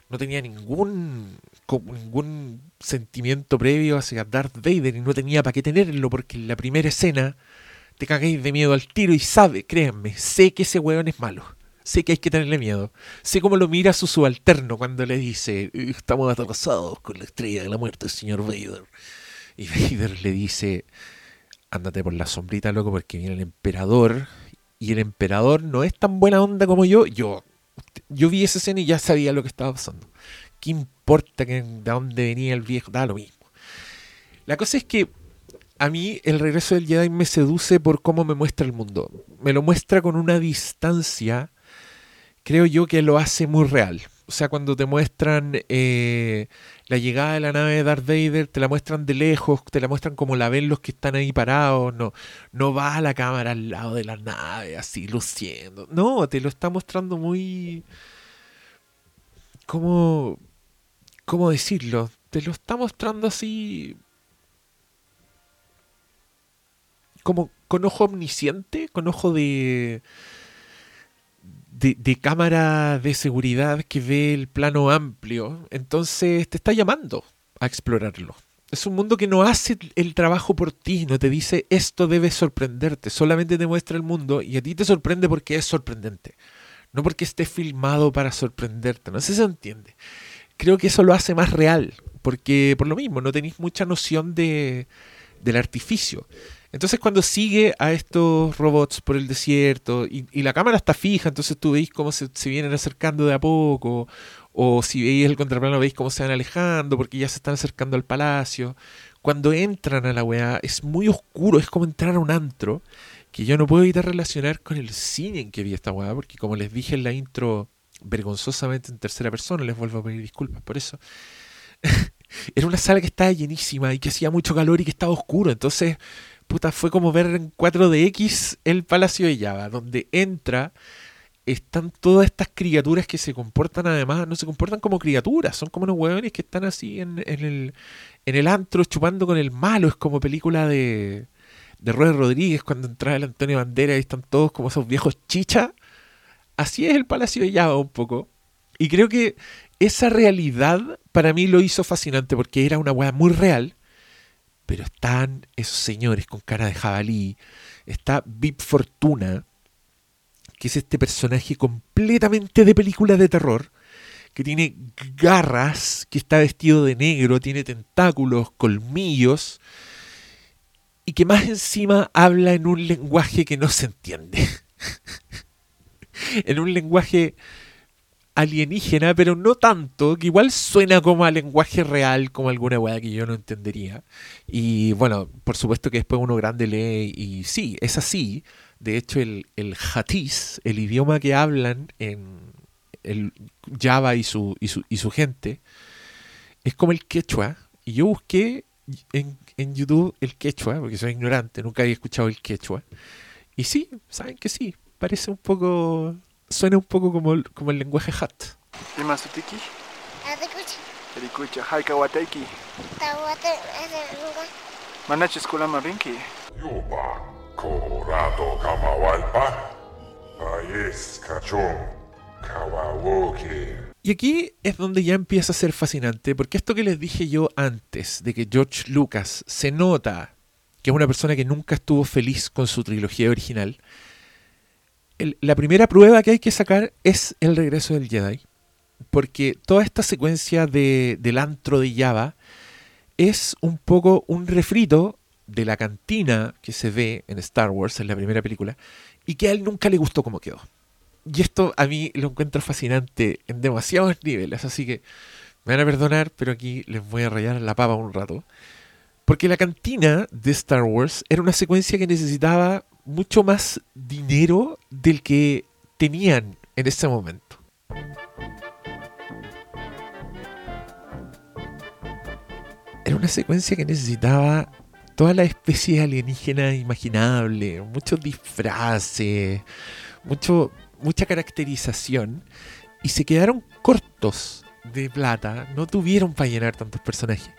Speaker 1: No tenía ningún, ningún sentimiento previo hacia Darth Vader y no tenía para qué tenerlo porque en la primera escena te cagáis de miedo al tiro y sabe, créanme, sé que ese weón es malo. Sé que hay que tenerle miedo. Sé cómo lo mira su subalterno cuando le dice, estamos atrapasados con la estrella de la muerte, señor Vader. Y Vader le dice, ándate por la sombrita, loco, porque viene el emperador. Y el emperador no es tan buena onda como yo. Yo, yo vi esa escena y ya sabía lo que estaba pasando. ¿Qué importa de dónde venía el viejo? Da lo mismo. La cosa es que a mí el regreso del Jedi me seduce por cómo me muestra el mundo. Me lo muestra con una distancia, creo yo que lo hace muy real. O sea, cuando te muestran eh, la llegada de la nave de Darth Vader, te la muestran de lejos, te la muestran como la ven los que están ahí parados, no, no va la cámara al lado de la nave así luciendo. No, te lo está mostrando muy... ¿Cómo, cómo decirlo? te lo está mostrando así como con ojo omnisciente, con ojo de, de, cámara de seguridad que ve el plano amplio. Entonces te está llamando a explorarlo. Es un mundo que no hace el trabajo por ti, no te dice esto debe sorprenderte, solamente te muestra el mundo y a ti te sorprende porque es sorprendente, no porque esté filmado para sorprenderte, no sé si se entiende. Creo que eso lo hace más real, porque por lo mismo no tenéis mucha noción de, del artificio. Entonces cuando sigue a estos robots por el desierto y, y la cámara está fija, entonces tú veis cómo se, se, vienen acercando de a poco, o si veis el contraplano veis cómo se van alejando porque ya se están acercando al palacio. Cuando entran a la weá es muy oscuro, es como entrar a un antro, que yo no puedo evitar relacionar con el cine en que vi esta weá, porque como les dije en la intro vergonzosamente en tercera persona, les vuelvo a pedir disculpas por eso. Era una sala que estaba llenísima y que hacía mucho calor y que estaba oscuro, entonces puta, fue como ver en 4DX el Palacio de Java, donde entra, están todas estas criaturas que se comportan además, no se comportan como criaturas, son como unos hueones que están así en, el, antro chupando con el malo, es como película de, de Rodríguez cuando entra el Antonio Bandera y están todos como esos viejos chicha. Así es el Palacio de Java un poco. Y creo que esa realidad para mí lo hizo fascinante porque era una hueá muy real pero están esos señores con cara de jabalí, está Vip Fortuna, que es este personaje completamente de película de terror, que tiene garras, que está vestido de negro, tiene tentáculos, colmillos, y que más encima habla en un lenguaje que no se entiende. en un lenguaje alienígena, pero no tanto, que igual suena como a lenguaje real, como alguna weá que yo no entendería. Y bueno, por supuesto que después uno grande lee y sí, es así. De hecho, el, el el idioma que hablan en el Java y su, y su, y su gente, es como el quechua. Y yo busqué en, en YouTube el quechua, porque soy ignorante, nunca había escuchado el quechua. Y sí, saben que sí, parece un poco suena un poco como, el- como el lenguaje hat.
Speaker 2: Imasutiki,
Speaker 10: Tawate,
Speaker 2: Binki,
Speaker 11: Kamawalpa, Ayes, Cachón, Kawawoke.
Speaker 1: Y aquí es donde ya empieza a ser fascinante, porque esto que les dije yo antes, de que George Lucas se nota que es una persona que nunca estuvo feliz con su trilogía original, la primera prueba que hay que sacar es el regreso del Jedi. Porque toda esta secuencia de, del antro de Java es un poco un refrito de la cantina que se ve en Star Wars, en la primera película, y que a él nunca le gustó cómo quedó. Y esto a mí lo encuentro fascinante en demasiados niveles, así que me van a perdonar, pero aquí les voy a rayar la papa un rato. Porque la cantina de Star Wars era una secuencia que necesitaba mucho más dinero del que tenían en ese momento. Era una secuencia que necesitaba toda la especie alienígena imaginable, muchos disfraces, mucho, mucha caracterización, y se quedaron cortos de plata, no tuvieron para llenar tantos personajes.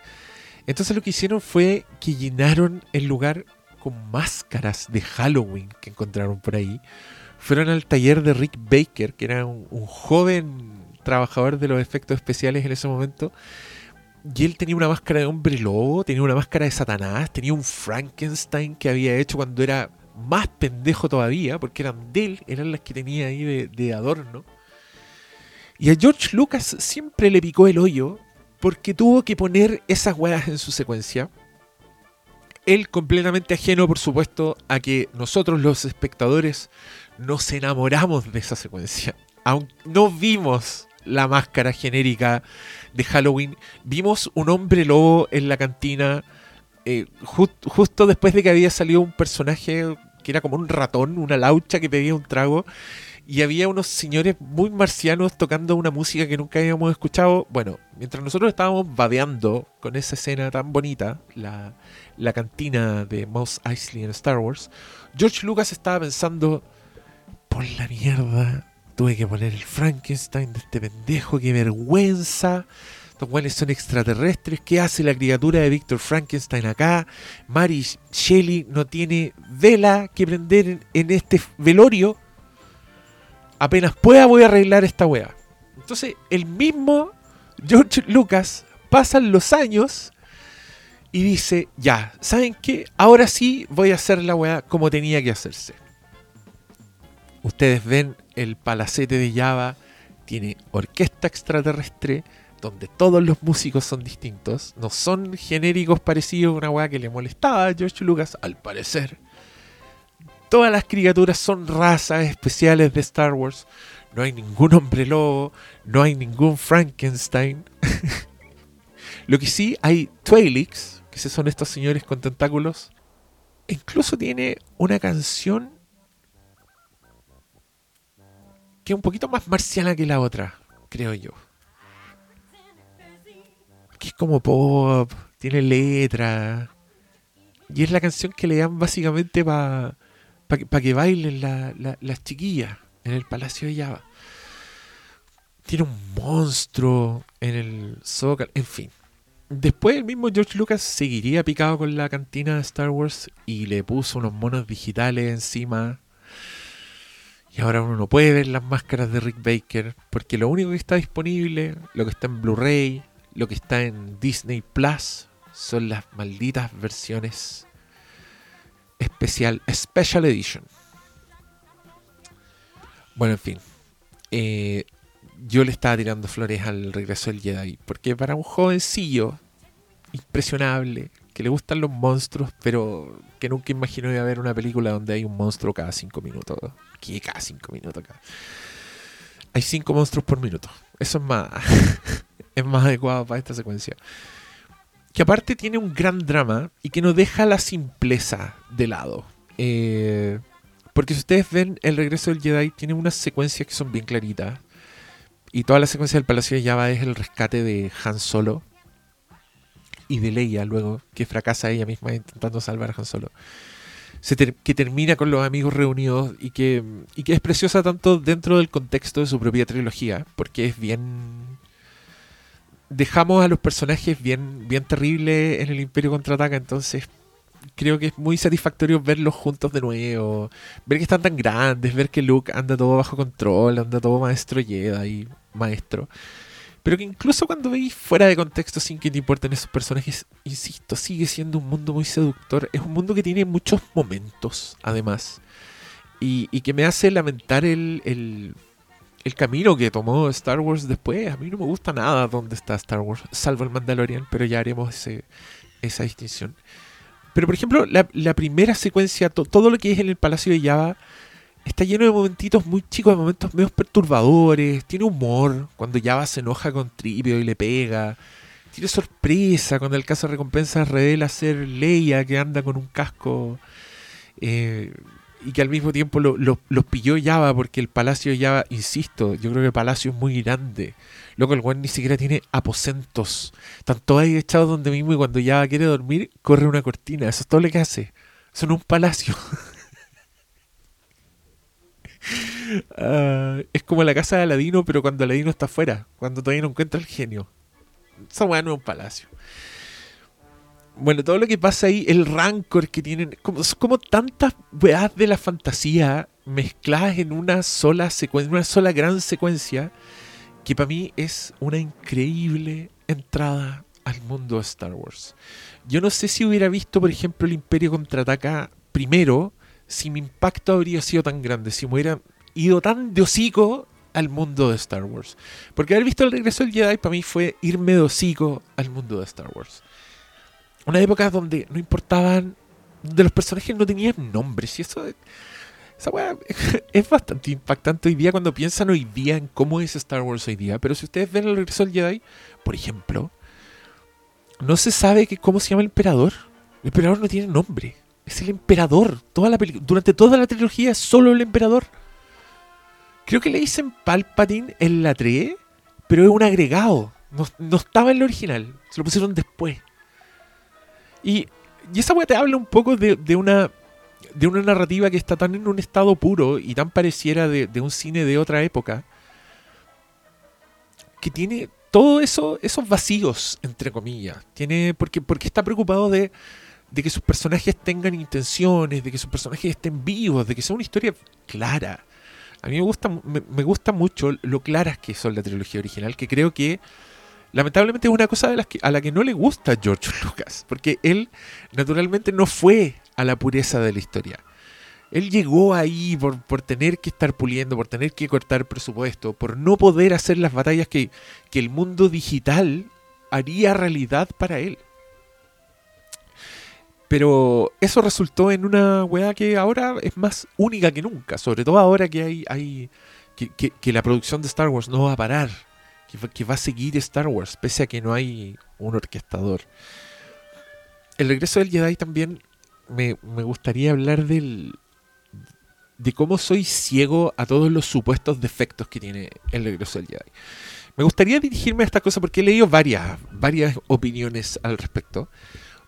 Speaker 1: Entonces lo que hicieron fue que llenaron el lugar con máscaras de Halloween que encontraron por ahí. Fueron al taller de Rick Baker, que era un, joven trabajador de los efectos especiales en ese momento. Y él tenía una máscara de hombre lobo, tenía una máscara de Satanás, tenía un Frankenstein que había hecho cuando era más pendejo todavía, porque eran de él, eran las que tenía ahí de, de adorno. Y a George Lucas siempre le picó el hoyo porque tuvo que poner esas weas en su secuencia. Él completamente ajeno, por supuesto, a que nosotros los espectadores nos enamoramos de esa secuencia. Aún no vimos la máscara genérica de Halloween, vimos un hombre lobo en la cantina eh, ju- justo después de que había salido un personaje que era como un ratón, una laucha que pedía un trago y había unos señores muy marcianos tocando una música que nunca habíamos escuchado. Bueno, mientras nosotros estábamos babeando con esa escena tan bonita, la, cantina de Mouse Eisley en Star Wars, George Lucas estaba pensando, por la mierda, tuve que poner el Frankenstein de este pendejo, qué vergüenza. Estos weones son extraterrestres. ¿Qué hace la criatura de Víctor Frankenstein acá? Mary Shelley no tiene vela que prender en, en este velorio. Apenas pueda voy a arreglar esta weá. Entonces, el mismo George Lucas pasan los años y dice, ya, ¿saben qué? Ahora sí voy a hacer la weá como tenía que hacerse. Ustedes ven el palacete de Java, tiene orquesta extraterrestre, donde todos los músicos son distintos, no son genéricos parecidos a una weá que le molestaba a George Lucas, al parecer. Todas las criaturas son razas especiales de Star Wars. No hay ningún hombre lobo, no hay ningún Frankenstein. Lo que sí hay Twi'leks, que son estos señores con tentáculos. Incluso tiene una canción que es un poquito más marciana que la otra, creo yo. Que es como pop, tiene letra. Y es la canción que le dan básicamente para pa que bailen la, las chiquillas en el Palacio de Java. Tiene un monstruo en el Zócalo, en fin. Después el mismo George Lucas seguiría picado con la cantina de Star Wars y le puso unos monos digitales encima. Y ahora uno no puede ver las máscaras de Rick Baker porque lo único que está disponible, lo que está en Blu-ray, lo que está en Disney Plus, son las malditas versiones especial, Special Edition. Bueno, en fin. Eh, yo le estaba tirando flores al regreso del Jedi. Porque para un jovencillo impresionable, que le gustan los monstruos, pero que nunca imaginó iba a ver una película donde hay un monstruo cada cinco minutos. ¿Qué cada cinco minutos? Hay cinco monstruos por minuto. Eso es más, es más adecuado para esta secuencia. Que aparte tiene un gran drama y que no deja la simpleza de lado. Eh, porque si ustedes ven el regreso del Jedi, tiene unas secuencias que son bien claritas. Y toda la secuencia del Palacio de Java es el rescate de Han Solo y de Leia luego, que fracasa ella misma intentando salvar a Han Solo. Que termina con los amigos reunidos y que, y que es preciosa tanto dentro del contexto de su propia trilogía, porque es bien... Dejamos a los personajes bien, bien terribles en el Imperio Contraataca, entonces creo que es muy satisfactorio verlos juntos de nuevo, ver que están tan grandes, ver que Luke anda todo bajo control, anda todo maestro Jedi, maestro. Pero que incluso cuando veis fuera de contexto sin que te importen esos personajes, insisto, sigue siendo un mundo muy seductor. Es un mundo que tiene muchos momentos, además. Y, y que me hace lamentar el, el, camino que tomó Star Wars después. A mí no me gusta nada dónde está Star Wars, salvo el Mandalorian, pero ya haremos ese, esa distinción. Pero por ejemplo, la, primera secuencia, to, todo lo que es en el Palacio de Java, está lleno de momentitos muy chicos, de momentos medio perturbadores. Tiene humor cuando Java se enoja con Tripio y le pega. Tiene sorpresa cuando el caso de recompensa revela ser Leia que anda con un casco eh, y que al mismo tiempo los lo, lo pilló Java porque el palacio de insisto, yo creo que el palacio es muy grande. Luego el weón ni siquiera tiene aposentos. Están todos ahí echados donde mismo y cuando Java quiere dormir, corre una cortina. Eso es todo lo que hace. Es un palacio. Uh, es como la casa de Aladino, pero cuando Aladino está afuera, cuando todavía no encuentra el genio. Esa weá es un palacio. Bueno, todo lo que pasa ahí, el rancor que tienen, como, como tantas weas de la fantasía mezcladas en una sola secuencia, una sola gran secuencia, que para mí es una increíble entrada al mundo de Star Wars. Yo no sé si hubiera visto, por ejemplo, el Imperio contraataca primero, si mi impacto habría sido tan grande, si me hubiera ido tan de hocico al mundo de Star Wars. Porque haber visto el regreso del Jedi para mí fue irme de hocico al mundo de Star Wars. Una época donde no importaban, donde los personajes no tenían nombres. Y eso, esa weá es bastante impactante hoy día cuando piensan hoy día en cómo es Star Wars hoy día. Pero si ustedes ven el regreso del Jedi, por ejemplo, no se sabe que, cómo se llama el emperador. El emperador no tiene nombre. Es el emperador. Toda la durante toda la trilogía solo el emperador. Creo que le dicen Palpatine en la 3, pero es un agregado. No, no, estaba en el original. Se lo pusieron después. Y, esa weá te habla un poco de, una de una narrativa que está tan en un estado puro y tan pareciera de, un cine de otra época que tiene todo eso, esos vacíos, entre comillas. Tiene, porque, porque está preocupado de, de que sus personajes tengan intenciones, de que sus personajes estén vivos, de que sea una historia clara. A mí me gusta, me, me gusta mucho lo claras que son la trilogía original, que creo que lamentablemente es una cosa que, a la que no le gusta George Lucas, porque él naturalmente no fue a la pureza de la historia. Él llegó ahí por, por tener que estar puliendo, por tener que cortar presupuesto, por no poder hacer las batallas que, que el mundo digital haría realidad para él. Pero eso resultó en una weá que ahora es más única que nunca. Sobre todo ahora que hay. hay que- que la producción de Star Wars no va a parar. Que, va- a seguir Star Wars, pese a que no hay un orquestador. El regreso del Jedi también me, me gustaría hablar del. de cómo soy ciego a todos los supuestos defectos que tiene el regreso del Jedi. Me gustaría dirigirme a esta cosa porque he leído varias, varias opiniones al respecto.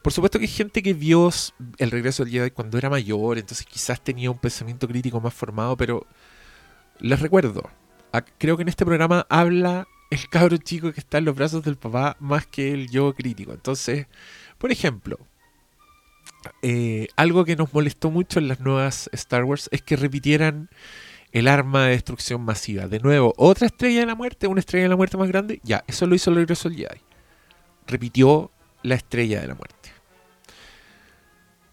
Speaker 1: Por supuesto que hay gente que vio el regreso del Jedi cuando era mayor, entonces quizás tenía un pensamiento crítico más formado, pero les recuerdo, creo que en este programa habla el cabro chico que está en los brazos del papá más que el yo crítico. Entonces, por ejemplo, eh, algo que nos molestó mucho en las nuevas Star Wars es que repitieran el arma de destrucción masiva. De nuevo, otra estrella de la muerte, una estrella de la muerte más grande. Ya, eso lo hizo el regreso Jedi. Repitió la estrella de la muerte.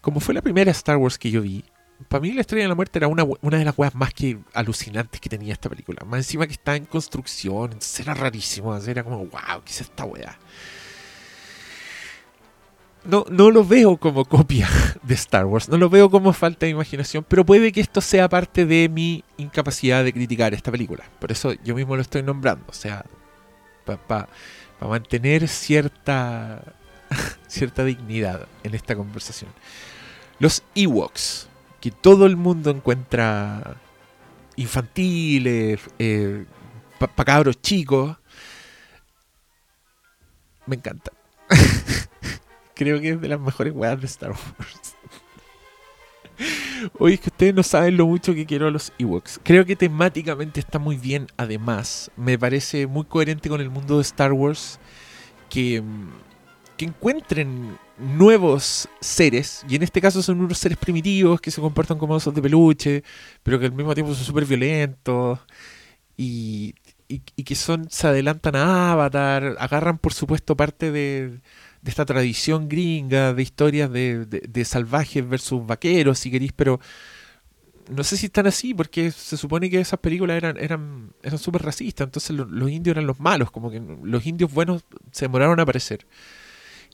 Speaker 1: Como fue la primera Star Wars que yo vi, para mí la estrella de la muerte era una, una de las weas más que alucinantes que tenía esta película. Más encima que está en construcción, entonces era rarísimo. Era como, wow, ¿qué es esta wea? No, no lo veo como copia de Star Wars, no lo veo como falta de imaginación, pero puede que esto sea parte de mi incapacidad de criticar esta película. Por eso yo mismo lo estoy nombrando, o sea, para mantener cierta, cierta dignidad en esta conversación. Los Ewoks, que todo el mundo encuentra infantiles, eh, para cabros chicos, me encantan. Creo que es de las mejores weas de Star Wars. Oye, es que ustedes no saben lo mucho que quiero a los Ewoks. Creo que temáticamente está muy bien, además. Me parece muy coherente con el mundo de Star Wars. Que, mm, que encuentren nuevos seres. Y en este caso son unos seres primitivos que se comportan como osos de peluche. Pero que al mismo tiempo son súper violentos. Y, y, que son, se adelantan a Avatar. Agarran, por supuesto, parte de de esta tradición gringa de historias de, de- de salvajes versus vaqueros, si queréis, pero no sé si están así, porque se supone que esas películas eran eran eran súper racistas, entonces lo- los indios eran los malos, como que los indios buenos se demoraron a aparecer.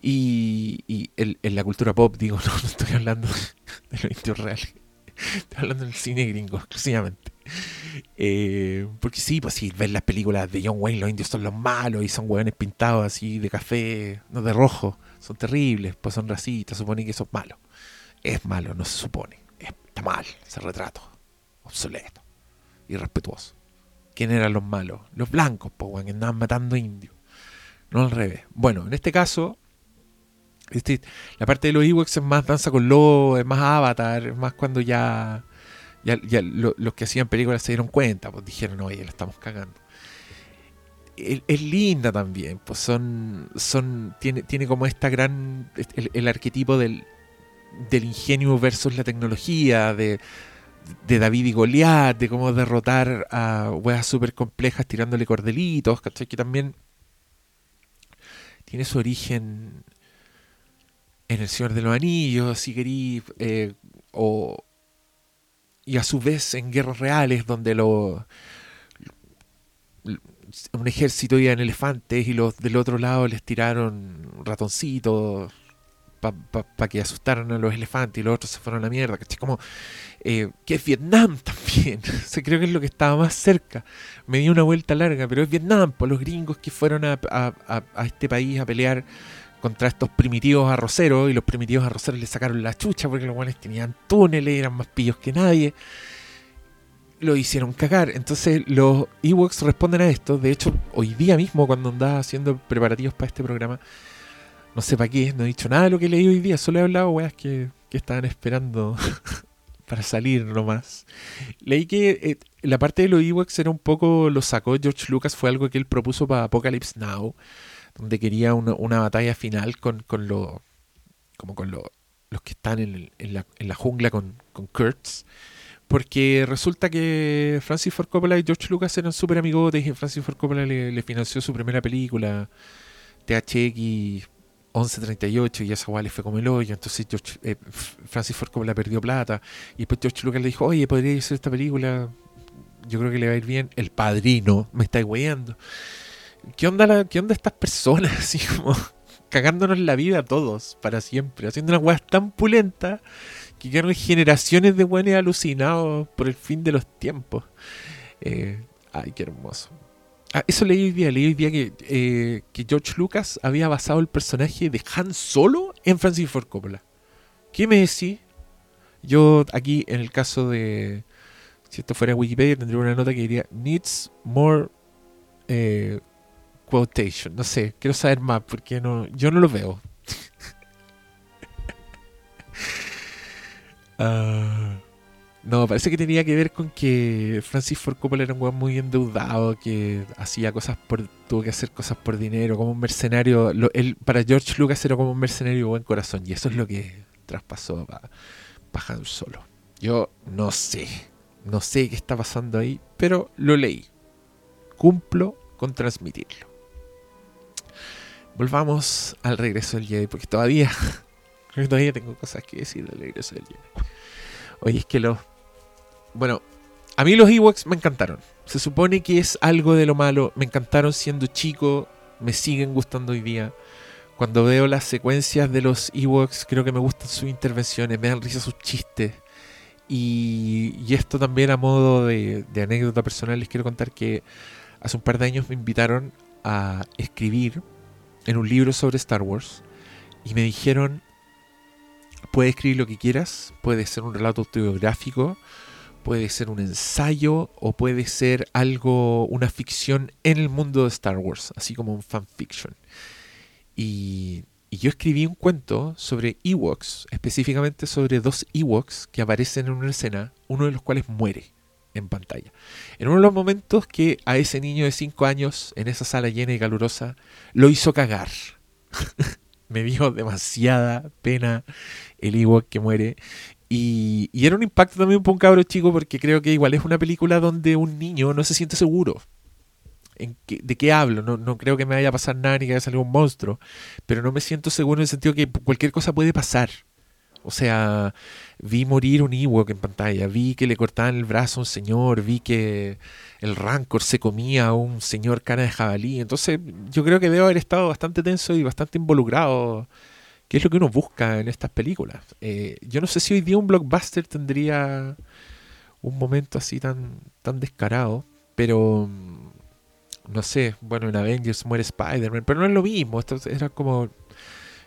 Speaker 1: Y, y en la cultura pop, digo, no, no estoy hablando de los indios reales, estoy hablando del cine gringo, exclusivamente. Eh, porque sí, pues sí, ves las películas de John Wayne, los indios son los malos y son hueones pintados así de café, no de rojo, son terribles, pues son racistas, supone que son malos. Es malo, no se supone, es- está mal ese retrato, obsoleto, irrespetuoso. ¿Quién eran los malos? Los blancos, pues, que andaban matando indios, no al revés. Bueno, en este caso, la parte de los Ewoks es más danza con lobo, es más avatar, es más cuando ya ya, ya lo- los que hacían películas se dieron cuenta, pues dijeron, oye, la estamos cagando. Es, linda también, pues son, son, tiene, tiene como esta gran, el, el arquetipo del, del ingenio versus la tecnología, de, de David y Goliat, de cómo derrotar a weas súper complejas tirándole cordelitos, ¿cachai? Que también tiene su origen en El Señor de los Anillos, si querí, eh, o, y a su vez en guerras reales donde lo, un ejército iba en elefantes y los del otro lado les tiraron ratoncitos para que asustaran a los elefantes y los otros se fueron a la mierda, ¿cachai? Como eh, que es Vietnam también, o creo que es lo que estaba más cerca. Me di una vuelta larga, pero es Vietnam, por los gringos que fueron a- a- a este país a pelear contra estos primitivos arroceros y los primitivos arroceros les sacaron la chucha porque los guanes tenían túneles, eran más pillos que nadie. Lo hicieron cagar. Entonces los Ewoks responden a esto. De hecho, hoy día mismo cuando andaba haciendo preparativos para este programa, no sé para qué, no he dicho nada de lo que leí hoy día, solo he hablado weas que, que estaban esperando para salir nomás. Leí que eh, la parte de los Ewoks era un poco, lo sacó George Lucas, fue algo que él propuso para Apocalypse Now, donde quería una, batalla final con, con lo, como con lo- los que están en, en la, en la jungla con, con Kurtz. Porque resulta que Francis Ford Coppola y George Lucas eran súper amigotes y Francis Ford Coppola le, financió su primera película, THX 1138, y esa guay le fue como el hoyo. Entonces George, eh, Francis Ford Coppola perdió plata. Y después George Lucas le dijo, oye, podría hacer esta película, yo creo que le va a ir bien. El padrino, me está weyando. ¿Qué onda, la, ¿Qué onda estas personas? Cagándonos la vida a todos, para siempre, haciendo unas weas tan pulentas que quedaron generaciones de buenos alucinados por el fin de los tiempos. Eh, ay, qué hermoso. Ah, eso leí hoy día, leí hoy día que, eh, que George Lucas había basado el personaje de Han Solo en Francis Ford Coppola. ¿Qué me decís? Yo aquí, en el caso de... Si esto fuera Wikipedia, tendría una nota que diría Needs more eh, quotation. No sé, quiero saber más porque no, yo no lo veo. Ah, no, parece que tenía que ver con que Francis Ford Coppola era un weón muy endeudado, que hacía cosas por, tuvo que hacer cosas por dinero, como un mercenario. Lo- para George Lucas era como un mercenario buen corazón, y eso es lo que traspasó para Han Solo. Yo no sé, no sé qué está pasando ahí, pero lo leí. Cumplo con transmitirlo. Volvamos al regreso del Jedi, porque todavía, todavía tengo cosas que decir del regreso del Jedi. Oye, es que los. Bueno, a mí los Ewoks me encantaron. Se supone que es algo de lo malo. Me encantaron siendo chico. Me siguen gustando hoy día. Cuando veo las secuencias de los Ewoks, creo que me gustan sus intervenciones. Me dan risa sus chistes. Y, y esto también a modo de, de anécdota personal, les quiero contar que hace un par de años me invitaron a escribir en un libro sobre Star Wars. Y me dijeron, puedes escribir lo que quieras, puede ser un relato autobiográfico, puede ser un ensayo o puede ser algo, una ficción en el mundo de Star Wars, así como un fanfiction. Y, y yo escribí un cuento sobre Ewoks, específicamente sobre dos Ewoks que aparecen en una escena, uno de los cuales muere en pantalla. En uno de los momentos que a ese niño de 5 años, en esa sala llena y calurosa, lo hizo cagar. Me dio demasiada pena el Ewok que muere. Y, era un impacto también para un cabro chico porque creo que igual es una película donde un niño no se siente seguro. ¿En qué- ¿De qué hablo? No, no creo que me vaya a pasar nada ni que vaya a salir un monstruo. Pero no me siento seguro en el sentido que cualquier cosa puede pasar. O sea, vi morir un Ewok en pantalla, vi que le cortaban el brazo a un señor, vi que el Rancor se comía a un señor cara de jabalí. Entonces, yo creo que debo haber estado bastante tenso y bastante involucrado, que es lo que uno busca en estas películas. Eh, yo no sé si hoy día un blockbuster tendría un momento así tan, tan descarado, pero mm, no sé, bueno, en Avengers muere Spider-Man, pero no es lo mismo, esto era como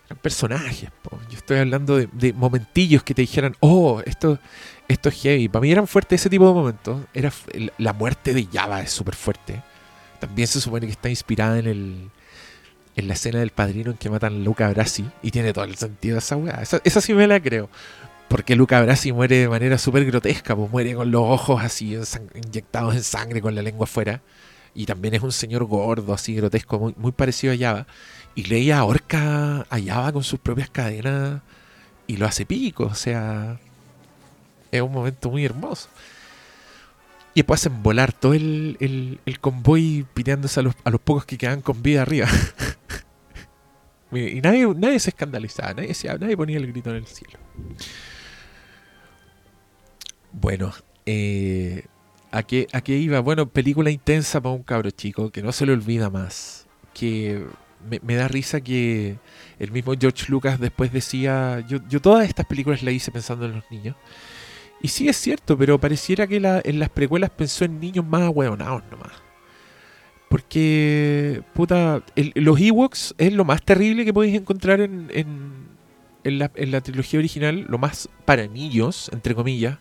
Speaker 1: eran personajes. Yo estoy hablando de, de momentillos que te dijeran, oh, esto, esto es heavy. Para mí eran fuertes ese tipo de momentos. Era la muerte de Java es súper fuerte. También se supone que está inspirada en el en la escena del padrino en que matan a Luca Brasi. Y tiene todo el sentido esa weá. Esa, sí me la creo. Porque Luca Brasi muere de manera súper grotesca, pues muere con los ojos así inyectados en sangre, con la lengua afuera. Y también es un señor gordo, así grotesco, muy, muy parecido a Java. Y Leia ahorca a Java con sus propias cadenas y lo hace pico. O sea, es un momento muy hermoso. Y después hacen volar todo el, el, convoy piteándose a los, a los pocos que quedan con vida arriba. y nadie, nadie se escandalizaba, nadie, nadie ponía el grito en el cielo. Bueno, eh, ¿a, qué, ¿a qué iba? Bueno, película intensa para un cabro chico que no se le olvida más. Que me, da risa que el mismo George Lucas después decía, yo, yo todas estas películas las hice pensando en los niños. Y sí es cierto, pero pareciera que en las precuelas pensó en niños más ahueonados nomás. Porque, puta, el- los Ewoks es lo más terrible que podéis encontrar en, en la trilogía original, lo más para niños, entre comillas.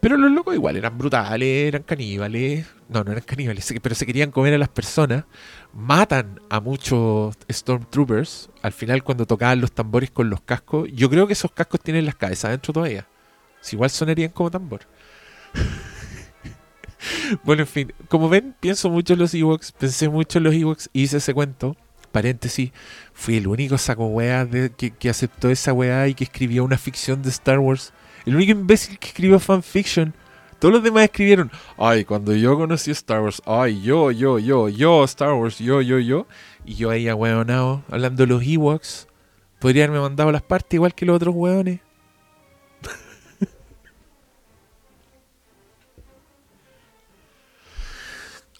Speaker 1: Pero los locos igual eran brutales, eran caníbales. No, no eran caníbales, pero se querían comer a las personas. Matan a muchos Stormtroopers. Al final, cuando tocaban los tambores con los cascos, yo creo que esos cascos tienen las cabezas adentro todavía. Si igual sonarían como tambor. bueno, en fin, como ven, pienso mucho en los Ewoks, pensé mucho en los Ewoks, hice ese cuento. Paréntesis, fui el único saco weá que, que aceptó esa weá y que escribió una ficción de Star Wars. El único imbécil que escribió fanfiction. Todos los demás escribieron, ay, cuando yo conocí Star Wars, ay, yo, yo, yo, yo, Star Wars, yo, yo, yo. Y yo ahí ahueonado, hablando de los Ewoks. Podría haberme mandado las partes igual que los otros hueones.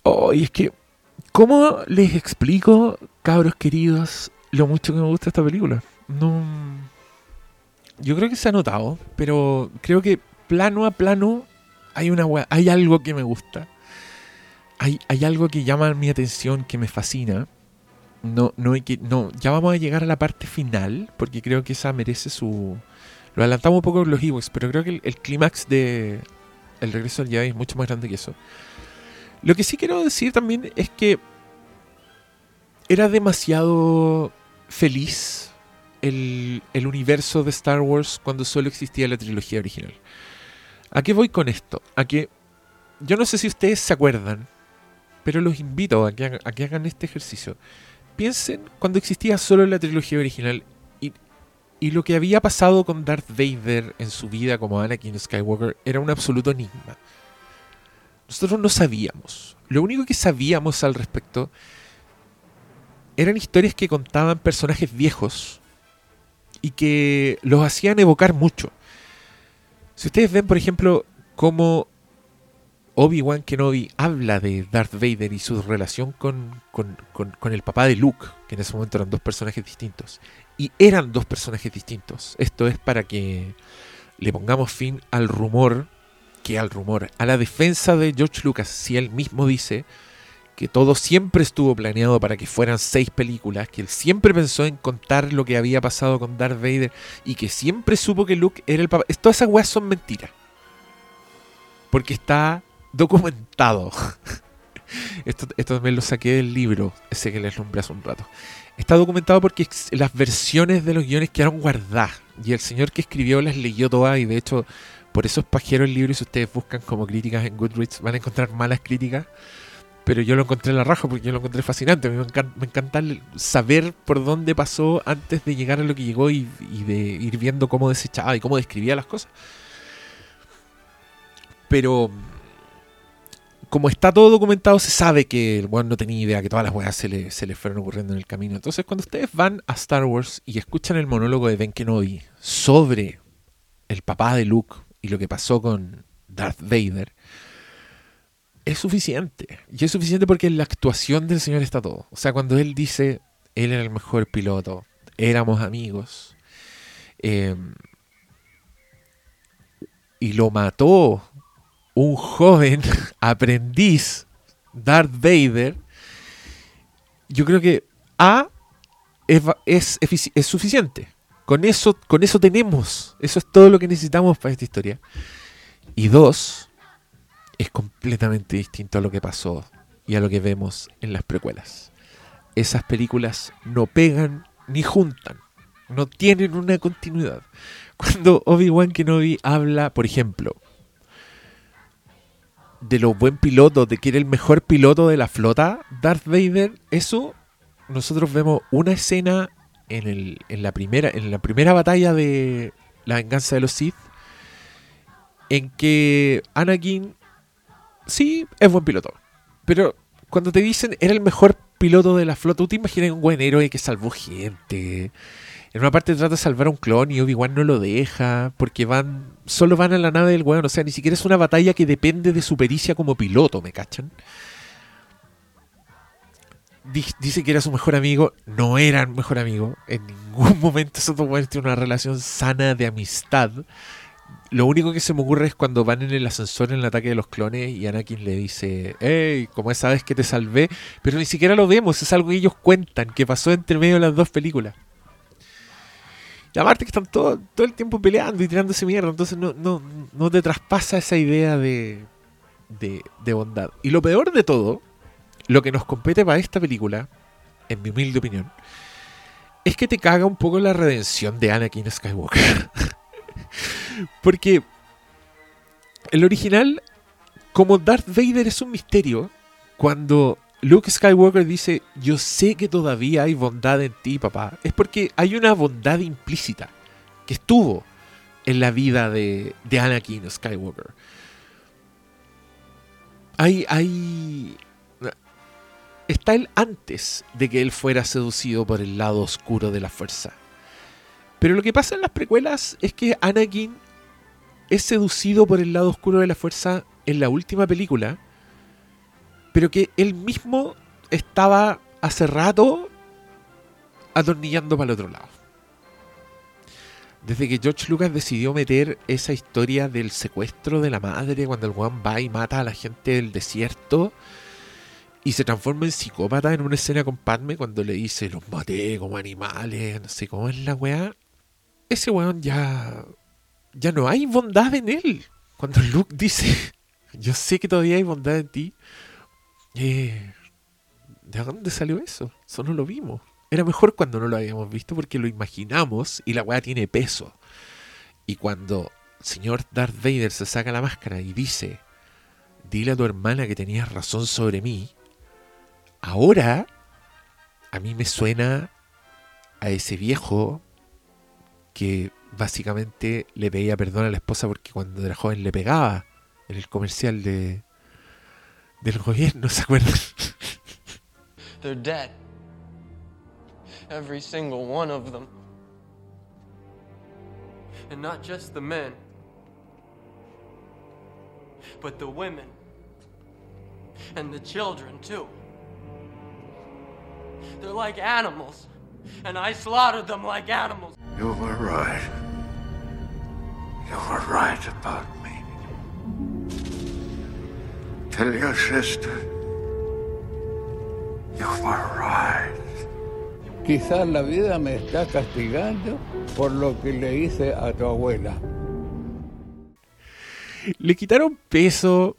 Speaker 1: oh, y es que, ¿cómo les explico, cabros queridos, lo mucho que me gusta esta película? No. Yo creo que se ha notado, pero creo que plano a plano hay una hay algo que me gusta. Hay, hay algo que llama mi atención, que me fascina. No, no, hay que, no, ya vamos a llegar a la parte final, porque creo que esa merece su... Lo adelantamos un poco con los Ewoks, pero creo que el, el clímax de El regreso del Jedi es mucho más grande que eso. Lo que sí quiero decir también es que era demasiado feliz el, el universo de Star Wars cuando solo existía la trilogía original. ¿A qué voy con esto? A que yo no sé si ustedes se acuerdan, pero los invito a que, hagan, este ejercicio. Piensen cuando existía solo la trilogía original y, y lo que había pasado con Darth Vader en su vida como Anakin Skywalker era un absoluto enigma. Nosotros no sabíamos. Lo único que sabíamos al respecto eran historias que contaban personajes viejos y que los hacían evocar mucho. Si ustedes ven, por ejemplo, cómo Obi-Wan Kenobi habla de Darth Vader y su relación con, con, con, con, el papá de Luke, que en ese momento eran dos personajes distintos. Y eran dos personajes distintos. Esto es para que le pongamos fin al rumor, que al rumor, a la defensa de George Lucas, si él mismo dice que todo siempre estuvo planeado para que fueran seis películas, que él siempre pensó en contar lo que había pasado con Darth Vader y que siempre supo que Luke era el papá. Todas esas weas son mentiras. Porque está documentado. esto, esto también lo saqué del libro, ese que les nombré hace un rato. Está documentado porque las versiones de los guiones quedaron guardadas. Y el señor que escribió las leyó todas. Y de hecho, por eso es pajero el libro. Y si ustedes buscan como críticas en Goodreads, van a encontrar malas críticas. Pero yo lo encontré en la raja porque yo lo encontré fascinante. Me encanta, me encanta saber por dónde pasó antes de llegar a lo que llegó y, de ir viendo cómo desechaba y cómo describía las cosas. Pero como está todo documentado, se sabe que el weón no tenía idea, que todas las weas se le, se le fueron ocurriendo en el camino. Entonces, cuando ustedes van a Star Wars y escuchan el monólogo de Ben Kenobi sobre el papá de Luke y lo que pasó con Darth Vader, es suficiente. Y es suficiente porque en la actuación del señor está todo. O sea, cuando él dice, él era el mejor piloto, éramos amigos, eh, y lo mató un joven aprendiz, Darth Vader, yo creo que A es, es, es, suficiente. Con eso, con eso tenemos. Eso es todo lo que necesitamos para esta historia. Y dos, es completamente distinto a lo que pasó y a lo que vemos en las precuelas. Esas películas no pegan ni juntan. No tienen una continuidad. Cuando Obi-Wan Kenobi habla, por ejemplo, de lo buen piloto, de que era el mejor piloto de la flota, Darth Vader, eso nosotros vemos una escena en, el, en, la, primera, en la primera batalla de la venganza de los Sith, en que Anakin sí es buen piloto, pero cuando te dicen era el mejor piloto de la flota, tú te imaginas un buen héroe que salvó gente. En una parte trata de salvar a un clon y Obi-Wan no lo deja porque van solo van a la nave del weón. O sea, ni siquiera es una batalla que depende de su pericia como piloto, ¿me cachan? Dice que era su mejor amigo. No era un mejor amigo. En ningún momento esos dos tienen una relación sana de amistad. Lo único que se me ocurre es cuando van en el ascensor en el ataque de los clones y Anakin le dice, hey, como esa vez que te salvé, pero ni siquiera lo vemos, es algo que ellos cuentan, que pasó entre medio de las dos películas. Y aparte que están todo, todo el tiempo peleando y tirándose mierda, entonces no, no, no te traspasa esa idea de, de, de bondad. Y lo peor de todo, lo que nos compete para esta película, en mi humilde opinión, es que te caga un poco la redención de Anakin Skywalker. Porque El original, como Darth Vader es un misterio, cuando Luke Skywalker dice, yo sé que todavía hay bondad en ti, papá, es porque hay una bondad implícita que estuvo en la vida de, de Anakin Skywalker. Hay, hay... Está él antes de que él fuera seducido por el lado oscuro de la fuerza. Pero lo que pasa en las precuelas es que Anakin es seducido por el lado oscuro de la fuerza en la última película, pero que él mismo estaba hace rato atornillando para el otro lado. Desde que George Lucas decidió meter esa historia del secuestro de la madre cuando el Juan va y mata a la gente del desierto y se transforma en psicópata en una escena con Padme cuando le dice los maté como animales, no sé cómo es la weá. Ese weón ya. Ya no hay bondad en él. Cuando Luke dice, yo sé que todavía hay bondad en ti. Eh, ¿De dónde salió eso? Eso no lo vimos. Era mejor cuando no lo habíamos visto porque lo imaginamos y la weá tiene peso. Y cuando el señor Darth Vader se saca la máscara y dice, dile a tu hermana que tenías razón sobre mí, ahora a mí me suena a ese viejo que básicamente le pedía perdón a la esposa porque cuando era joven le pegaba en el comercial de del gobierno, ¿se acuerdan?
Speaker 12: They're dead. Every single one of them. And not just the men, but the women. And the children, too. They're like animals. And I slaughtered them like animals.
Speaker 3: You were right. You were right about me. Tell your sister. You were right.
Speaker 13: Quizás la vida me está castigando por lo que le hice a tu abuela.
Speaker 1: Le quitaron peso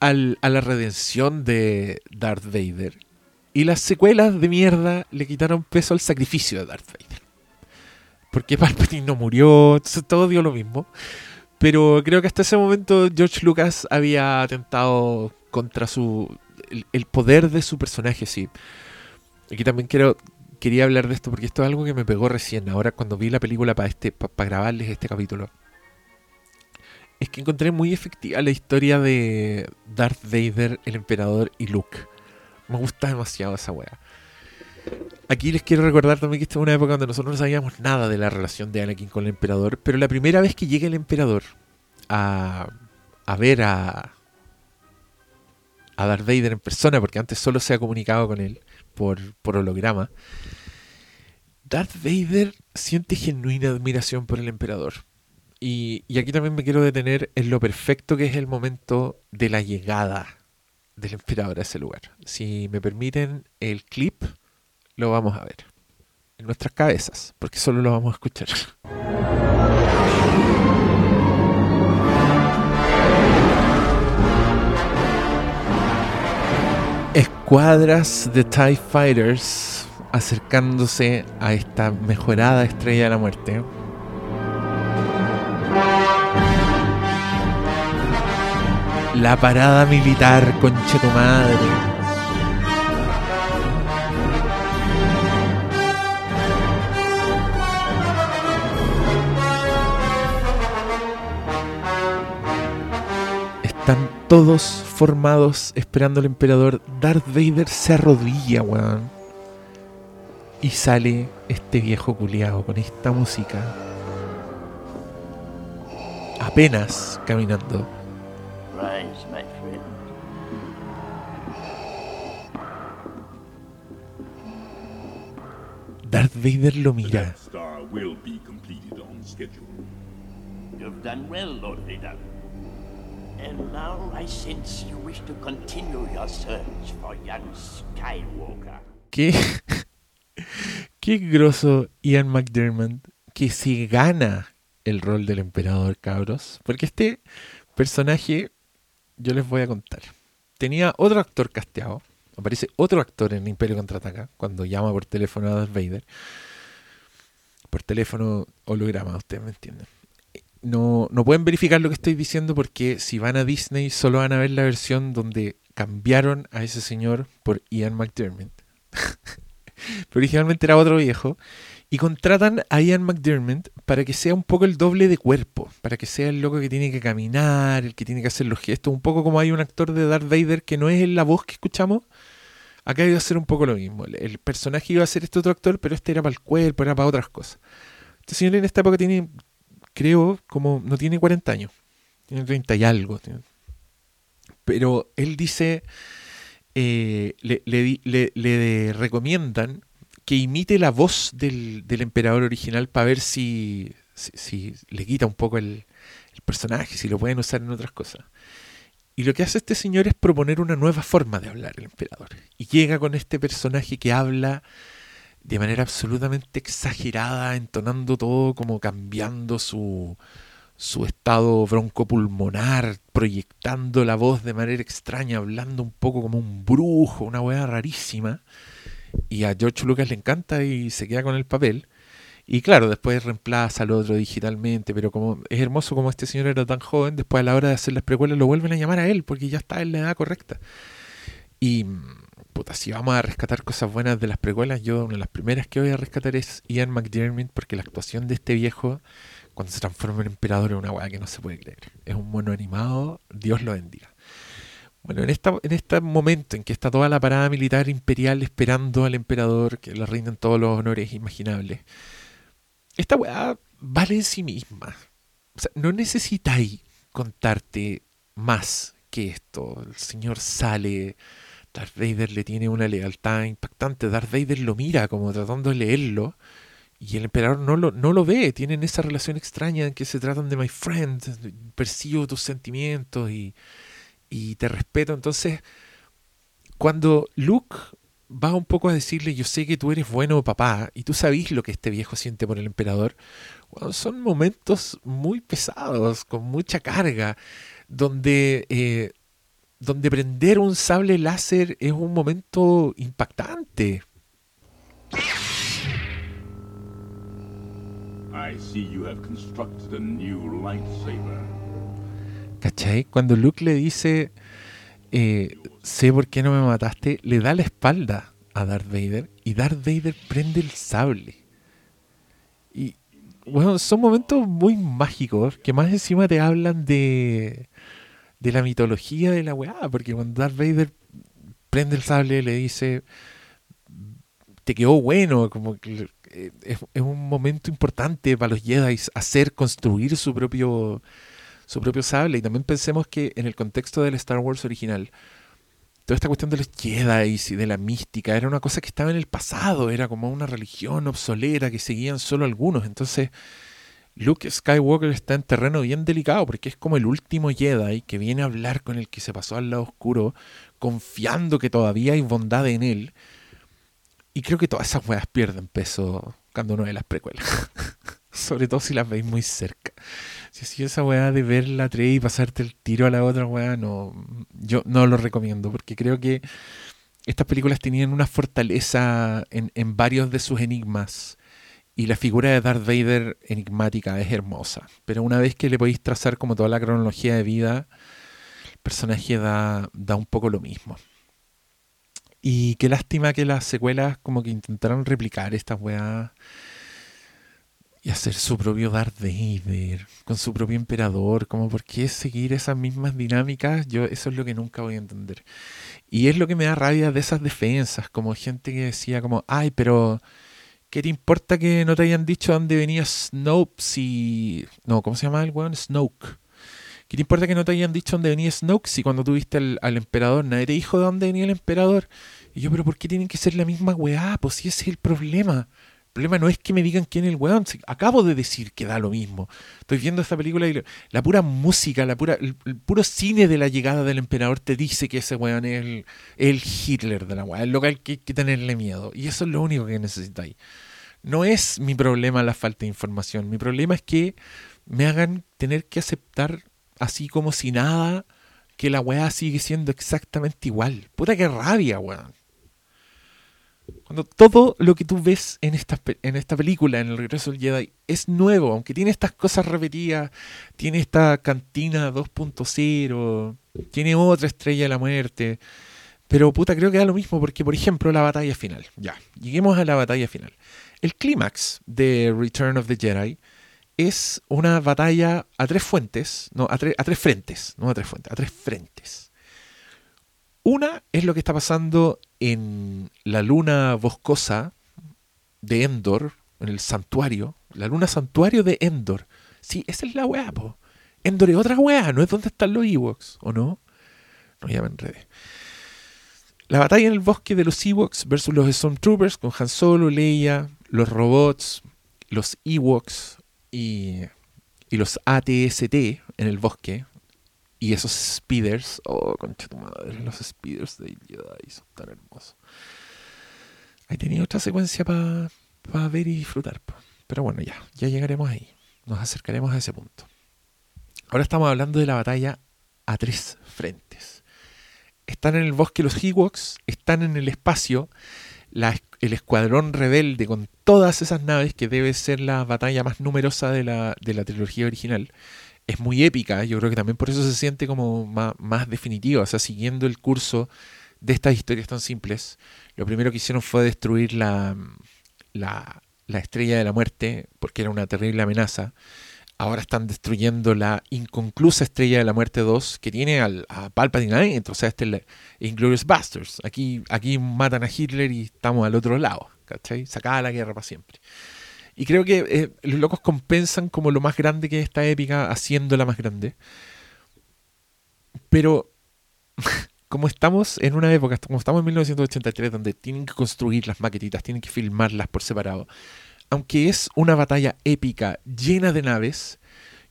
Speaker 1: al, a la redención de Darth Vader. Y las secuelas de mierda le quitaron peso al sacrificio de Darth Vader. Porque Palpatine no murió, todo dio lo mismo. Pero creo que hasta ese momento George Lucas había atentado contra su el, el poder de su personaje, sí. Aquí también quiero quería hablar de esto porque esto es algo que me pegó recién, ahora cuando vi la película para este para grabarles este capítulo. Es que encontré muy efectiva la historia de Darth Vader, el emperador y Luke. Me gusta demasiado esa wea. Aquí les quiero recordar también que esta es una época donde nosotros no sabíamos nada de la relación de Anakin con el emperador, pero la primera vez que llega el emperador a, a ver a, a Darth Vader en persona, porque antes solo se ha comunicado con él por, por holograma, Darth Vader siente genuina admiración por el emperador. Y, y, aquí también me quiero detener en lo perfecto que es el momento de la llegada del emperador a ese lugar. Si me permiten el clip, lo vamos a ver. En nuestras cabezas, porque solo lo vamos a escuchar. Escuadras de TIE Fighters acercándose a esta mejorada estrella de la muerte. La parada militar, conche tu madre. Están todos formados esperando al emperador. Darth Vader se arrodilla, weón. Y sale este viejo culiado con esta música. Apenas caminando.
Speaker 14: Rise, my friend.
Speaker 1: Darth Vader lo mira.
Speaker 11: Star will be completed on schedule.
Speaker 14: You've done well, Lord Vader. And now I sense you wish to continue your search for young Skywalker.
Speaker 1: Qué, qué groso Ian McDermott que se gana el rol del emperador, cabros. Porque este personaje, yo les voy a contar. Tenía otro actor casteado. Aparece otro actor en Imperio Contraataca cuando llama por teléfono a Darth Vader. Por teléfono holograma, ustedes me entienden. no, no pueden verificar lo que estoy diciendo porque si van a Disney solo van a ver la versión donde cambiaron a ese señor por Ian McDermott. Pero originalmente era otro viejo. Y contratan a Ian McDermott para que sea un poco el doble de cuerpo, para que sea el loco que tiene que caminar, el que tiene que hacer los gestos, un poco como hay un actor de Darth Vader que no es la voz que escuchamos. Acá iba a ser un poco lo mismo. El, personaje iba a ser este otro actor, pero este era para el cuerpo, era para otras cosas. Este señor en esta época tiene creo, como no tiene 40 años, tiene 30 y algo. Pero él dice, eh, le, le, le, recomiendan que imite la voz del, emperador original para ver si, le quita un poco el, el personaje, si lo pueden usar en otras cosas. Y lo que hace este señor es proponer una nueva forma de hablar el emperador. Y llega con este personaje que habla de manera absolutamente exagerada, entonando todo como cambiando su, su estado broncopulmonar, proyectando la voz de manera extraña, hablando un poco como un brujo, una weá rarísima. Y a George Lucas le encanta y se queda con el papel. Y claro, después reemplaza al otro digitalmente, pero como es hermoso como este señor era tan joven, después a la hora de hacer las precuelas lo vuelven a llamar a él porque ya está en la edad correcta. Y puta, si vamos a rescatar cosas buenas de las precuelas, yo una de las primeras que voy a rescatar es Ian McDermott, porque la actuación de este viejo, cuando se transforma en emperador, es una weá que no se puede creer. Es un mono animado, Dios lo bendiga. Bueno, en, esta, en este momento en que está toda la parada militar imperial esperando al emperador, que le rinden todos los honores imaginables, esta weá vale en sí misma. O sea, no necesitáis contarte más que esto. El señor sale, Darth Vader le tiene una lealtad impactante. Darth Vader lo mira como tratando de leerlo. Y el emperador no lo, no lo ve. Tienen esa relación extraña en que se tratan de my friend. Percibo tus sentimientos y, y te respeto. Entonces, cuando Luke va un poco a decirle, yo sé que tú eres bueno papá y tú sabes lo que este viejo siente por el emperador, bueno, son momentos muy pesados, con mucha carga, donde, eh, donde prender un sable láser es un momento impactante. ¿Cachai? Cuando Luke le dice, eh, sé por qué no me mataste, le da la espalda a Darth Vader y Darth Vader prende el sable. Y bueno, son momentos muy mágicos que más encima te hablan de, de la mitología de la weá, porque cuando Darth Vader prende el sable le dice, te quedó bueno, como es, es un momento importante para los Jedi hacer construir su propio su propio sable. Y también pensemos que en el contexto del Star Wars original, toda esta cuestión de los Jedi y de la mística era una cosa que estaba en el pasado, era como una religión obsoleta que seguían solo algunos. Entonces, Luke Skywalker está en terreno bien delicado porque es como el último Jedi que viene a hablar con el que se pasó al lado oscuro, confiando que todavía hay bondad en él. Y creo que todas esas weas pierden peso cuando uno ve las precuelas. Sobre todo si las veis muy cerca. Si esa weá de ver la 3 y pasarte el tiro a la otra weá, no, yo no lo recomiendo, porque creo que estas películas tenían una fortaleza en, en varios de sus enigmas. Y la figura de Darth Vader enigmática es hermosa. Pero una vez que le podéis trazar como toda la cronología de vida, el personaje da, da un poco lo mismo. Y qué lástima que las secuelas como que intentaron replicar estas weas y hacer su propio Darth Vader, con su propio emperador, como por qué seguir esas mismas dinámicas, yo eso es lo que nunca voy a entender. Y es lo que me da rabia de esas defensas, como gente que decía como, ay, pero ¿qué te importa que no te hayan dicho dónde venía Snoke si... No, ¿cómo se llama el weón? Snoke. ¿Qué te importa que no te hayan dicho dónde venía Snoke si cuando tuviste al, al emperador nadie te dijo de dónde venía el emperador? Y yo, pero ¿por qué tienen que ser la misma weá? Pues si ese es el problema. El problema no es que me digan quién es el weón. Acabo de decir que da lo mismo. Estoy viendo esta película y la pura música, la pura, el, el puro cine de la llegada del emperador te dice que ese weón es el, el Hitler de la weá. Es lo que hay que tenerle miedo. Y eso es lo único que necesitáis. No es mi problema la falta de información. Mi problema es que me hagan tener que aceptar así como si nada que la weá sigue siendo exactamente igual. Puta que rabia, weón. Cuando todo lo que tú ves en esta, en esta película, en El Regreso del Jedi, es nuevo, aunque tiene estas cosas repetidas, tiene esta cantina 2.0, tiene otra estrella de la muerte, pero puta, creo que da lo mismo, porque por ejemplo la batalla final, ya, lleguemos a la batalla final. El clímax de Return of the Jedi es una batalla a tres fuentes, no, a, tre- a tres frentes, no a tres fuentes, a tres frentes. Una es lo que está pasando en la luna boscosa de Endor, en el santuario, la luna santuario de Endor. Sí, esa es la weá, po. Endor es otra weá, no es donde están los Ewoks, ¿o no? No, ya me enredé. La batalla en el bosque de los Ewoks versus los Stormtroopers con Han Solo, Leia, los robots, los Ewoks y, y los ATST en el bosque. Y esos speeders, oh, concha tu madre, los speeders de Jedi son tan hermosos. Ahí tenía otra secuencia para ver y disfrutar. Pero bueno, ya, ya llegaremos ahí. Nos acercaremos a ese punto. Ahora estamos hablando de la batalla a tres frentes. Están en el bosque los Ewoks, están en el espacio el escuadrón rebelde con todas esas naves, que debe ser la batalla más numerosa de la, de la trilogía original. Es muy épica, yo creo que también por eso se siente como más, más definitiva, o sea, siguiendo el curso de estas historias tan simples. Lo primero que hicieron fue destruir la, la, la estrella de la muerte, porque era una terrible amenaza. Ahora están destruyendo la inconclusa Estrella de la Muerte 2 que tiene al, a Palpatine adentro. O sea, este es la Inglourious Basterds. Aquí, aquí matan a Hitler y estamos al otro lado. ¿Cachai? Sacada la guerra para siempre. Y creo que eh, los locos compensan como lo más grande que es esta épica haciéndola más grande. Pero como estamos en una época, como estamos en 1983, donde tienen que construir las maquetitas, tienen que filmarlas por separado, aunque es una batalla épica llena de naves,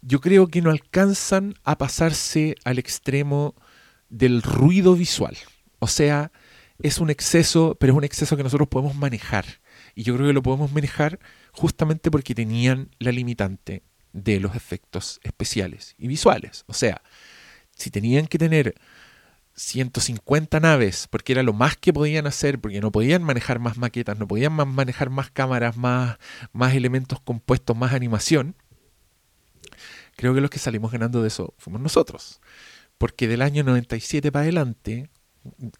Speaker 1: yo creo que no alcanzan a pasarse al extremo del ruido visual. O sea, es un exceso, pero es un exceso que nosotros podemos manejar. Y yo creo que lo podemos manejar justamente porque tenían la limitante de los efectos especiales y visuales. O sea, si tenían que tener 150 naves, porque era lo más que podían hacer, porque no podían manejar más maquetas, no podían manejar más cámaras, más, más elementos compuestos, más animación, creo que los que salimos ganando de eso fuimos nosotros. Porque del año 97 para adelante,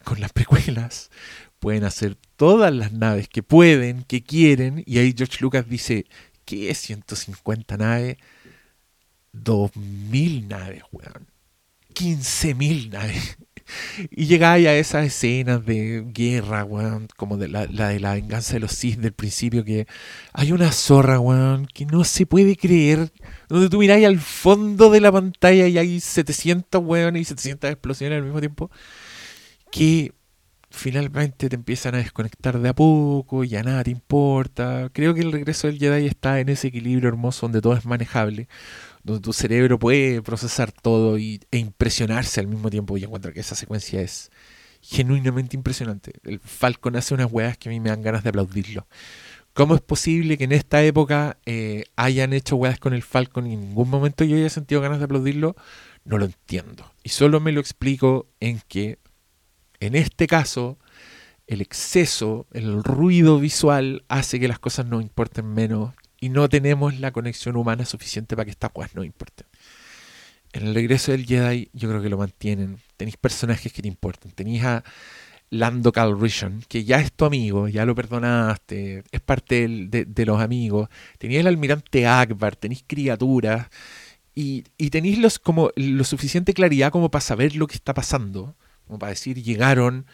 Speaker 1: con las precuelas, pueden hacer todas las naves que pueden, que quieren, y ahí George Lucas dice, ¿qué es 150 naves? 2000 naves, weón. 15.000 naves. Y llegáis a esas escenas de guerra, weón, como de la, de la venganza de los Sith del principio, que hay una zorra, weón, que no se puede creer, donde tú miráis al fondo de la pantalla y hay 700, weón, y 700 explosiones al mismo tiempo, que finalmente te empiezan a desconectar de a poco, ya nada te importa. Creo que el regreso del Jedi está en ese equilibrio hermoso donde todo es manejable, donde tu cerebro puede procesar todo y, e impresionarse al mismo tiempo. Y encuentro que esa secuencia es genuinamente impresionante. El Falcon hace unas weas que a mí me dan ganas de aplaudirlo. ¿Cómo es posible que en esta época eh, hayan hecho weas con el Falcon y en ningún momento yo haya sentido ganas de aplaudirlo? No lo entiendo. Y solo me lo explico en que, en este caso, el exceso, el ruido visual hace que las cosas no importen menos y no tenemos la conexión humana suficiente para que estas cosas no importen. En el regreso del Jedi yo creo que lo mantienen. Tenéis personajes que te importan. Tenéis a Lando Calrissian, que ya es tu amigo, ya lo perdonaste, es parte de, los amigos. Tenéis el almirante Akbar, tenéis criaturas y, y tenéis como, lo suficiente claridad como para saber lo que está pasando. Como para decir, llegaron,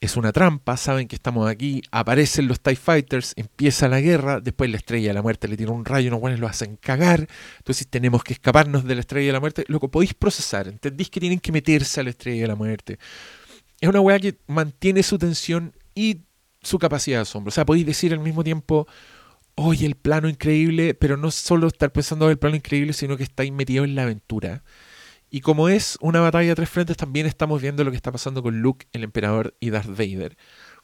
Speaker 1: es una trampa, saben que estamos aquí, aparecen los TIE Fighters, empieza la guerra, después la estrella de la muerte le tira un rayo, unos buenos lo hacen cagar, entonces tenemos que escaparnos de la estrella de la muerte, lo que podéis procesar, entendéis que tienen que meterse a la estrella de la muerte. Es una weá que mantiene su tensión y su capacidad de asombro. O sea, podéis decir al mismo tiempo, oye, el plano increíble, pero no solo estar pensando en el plano increíble, sino que estáis metidos en la aventura. Y como es una batalla a tres frentes, también estamos viendo lo que está pasando con Luke, el emperador, y Darth Vader.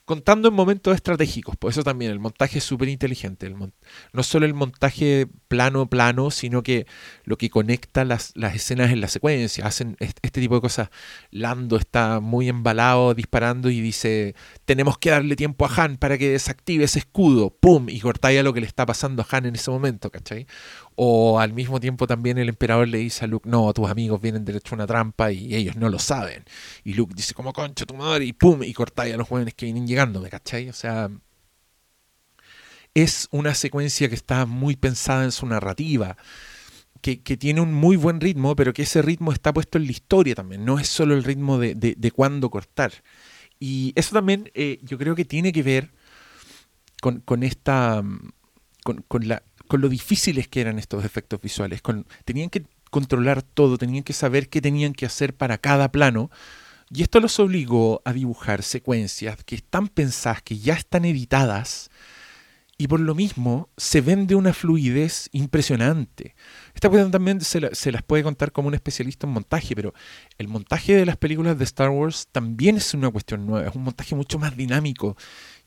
Speaker 1: contando en momentos estratégicos. Por eso también el montaje es súper inteligente. no solo el montaje plano plano, sino que lo que conecta las, escenas en la secuencia. Hacen este tipo de cosas. Lando está muy embalado disparando y dice, tenemos que darle tiempo a Han para que desactive ese escudo. ¡Pum! Y cortalla lo que le está pasando a Han en ese momento, ¿cachai? O al mismo tiempo también el emperador le dice a Luke, no, tus amigos vienen derecho a una trampa y ellos no lo saben. Y Luke dice, como concha tu madre, y pum, y cortalla a los jóvenes que vienen llegando ¿me cachai? O sea, es una secuencia que está muy pensada en su narrativa, que, tiene un muy buen ritmo, pero que ese ritmo está puesto en la historia también, no es solo el ritmo de, de, cuándo cortar. Y eso también eh, yo creo que tiene que ver con, esta. Con, con, la, con lo difíciles que eran estos efectos visuales. Tenían que controlar todo, tenían que saber qué tenían que hacer para cada plano y esto los obligó a dibujar secuencias que están pensadas, que ya están editadas, y por lo mismo se ven de una fluidez impresionante. Esta cuestión también se, las puede contar como un especialista en montaje, pero el montaje de las películas de Star Wars también es una cuestión nueva, es un montaje mucho más dinámico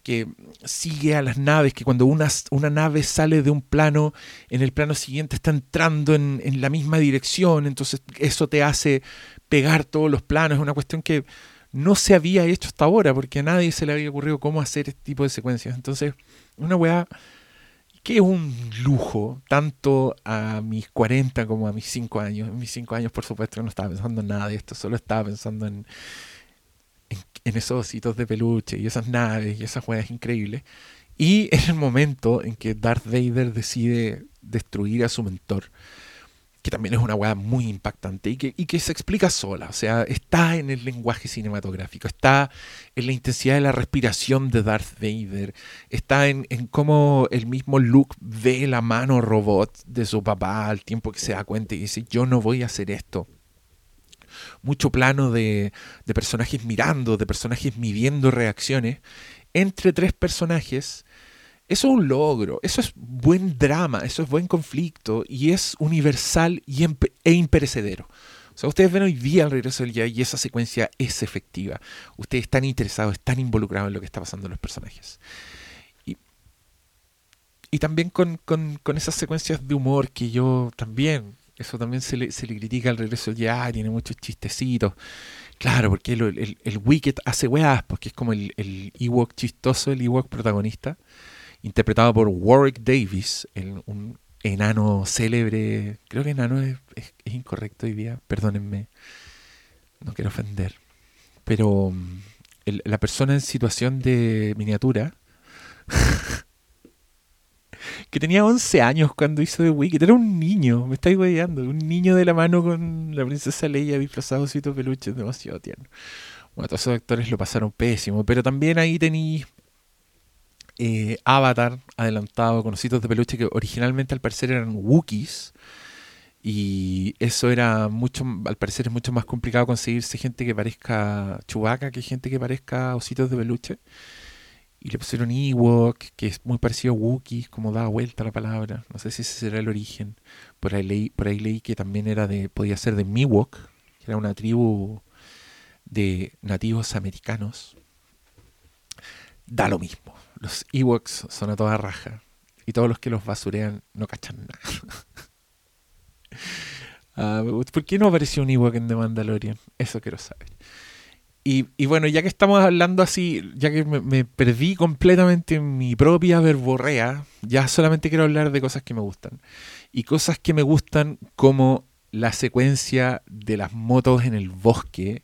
Speaker 1: que sigue a las naves, que cuando una, una nave sale de un plano, en el plano siguiente está entrando en, en la misma dirección, entonces eso te hace pegar todos los planos, es una cuestión que no se había hecho hasta ahora, porque a nadie se le había ocurrido cómo hacer este tipo de secuencias. Entonces, una weá que es un lujo, tanto a mis 40 como a mis 5 años. En mis 5 años, por supuesto, no estaba pensando en nada de esto, solo estaba pensando en, en, esos ositos de peluche y esas naves y esas weas increíbles. Y en el momento en que Darth Vader decide destruir a su mentor, que también es una weá muy impactante y que, y que, se explica sola. O sea, está en el lenguaje cinematográfico, está en la intensidad de la respiración de Darth Vader, está en, en cómo el mismo Luke ve la mano robot de su papá al tiempo que se da cuenta y dice, yo no voy a hacer esto. Mucho plano de, de personajes mirando, de personajes midiendo reacciones entre tres personajes eso es un logro, eso es buen drama, eso es buen conflicto y es universal y e imperecedero. O sea, ustedes ven hoy día el regreso del Jedi y esa secuencia es efectiva. Ustedes están interesados, están involucrados en lo que está pasando en los personajes. Y, y también con, con, con, esas secuencias de humor que yo también, eso también se le, se le critica al regreso del Jedi, tiene muchos chistecitos. Claro, porque el, el, el Wicked hace weas, porque es como el, el Ewok chistoso, el Ewok protagonista interpretado por Warwick Davis, un enano célebre. Creo que enano es, incorrecto hoy día, perdónenme, no quiero ofender. Pero mm, la persona en situación de miniatura, que tenía 11 años cuando hizo The Wicked, era un niño, me estáis guayando, un niño de la mano con la princesa Leia disfrazado de peluche, demasiado tierno. Bueno, todos esos actores lo pasaron pésimo, pero también ahí tenéis eh, Avatar adelantado con ositos de peluche que originalmente al parecer eran Wookiees. Y eso era mucho, al parecer es mucho más complicado conseguirse gente que parezca Chewbacca que gente que parezca ositos de peluche. Y le pusieron Ewok, que es muy parecido a Wookiees, como da vuelta la palabra. No sé si ese será el origen. Por ahí leí, por ahí leí que también era de, podía ser de Miwok, que era una tribu de nativos americanos. Da lo mismo los Ewoks son a toda raja. Y todos los que los basurean no cachan nada. Ah, ¿Por qué no apareció un Ewok en The Mandalorian? Eso quiero saber. Y, bueno, ya que estamos hablando así, ya que me, perdí completamente en mi propia verborrea, ya solamente quiero hablar de cosas que me gustan. Y cosas que me gustan como la secuencia de las motos en el bosque.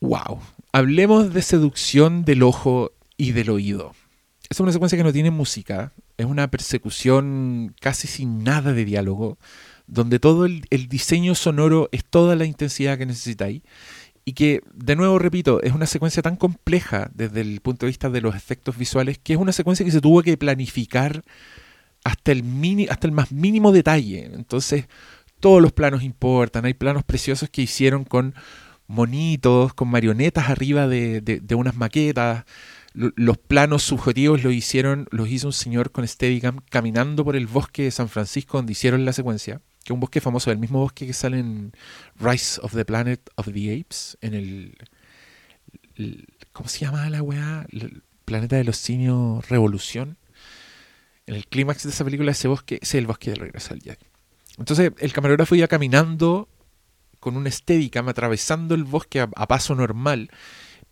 Speaker 1: ¡Wow! Hablemos de seducción del ojo y del oído. Es una secuencia que no tiene música, es una persecución casi sin nada de diálogo, donde todo el, diseño sonoro es toda la intensidad que necesitáis. Y que, de nuevo repito, es una secuencia tan compleja desde el punto de vista de los efectos visuales, que es una secuencia que se tuvo que planificar hasta el, hasta el más mínimo detalle. Entonces, todos los planos importan. Hay planos preciosos que hicieron con monitos, con marionetas arriba de, de unas maquetas los planos subjetivos lo hicieron, los hizo un señor con Steadicam caminando por el bosque de San Francisco donde hicieron la secuencia, que un bosque famoso, el mismo bosque que sale en Rise of the Planet of the Apes, en el, ¿Cómo se llama la weá? El planeta de los simios Revolución. En el clímax de esa película, ese bosque, es el bosque del regreso al Jedi. Entonces, el camarógrafo iba caminando con un Steadicam atravesando el bosque a paso normal,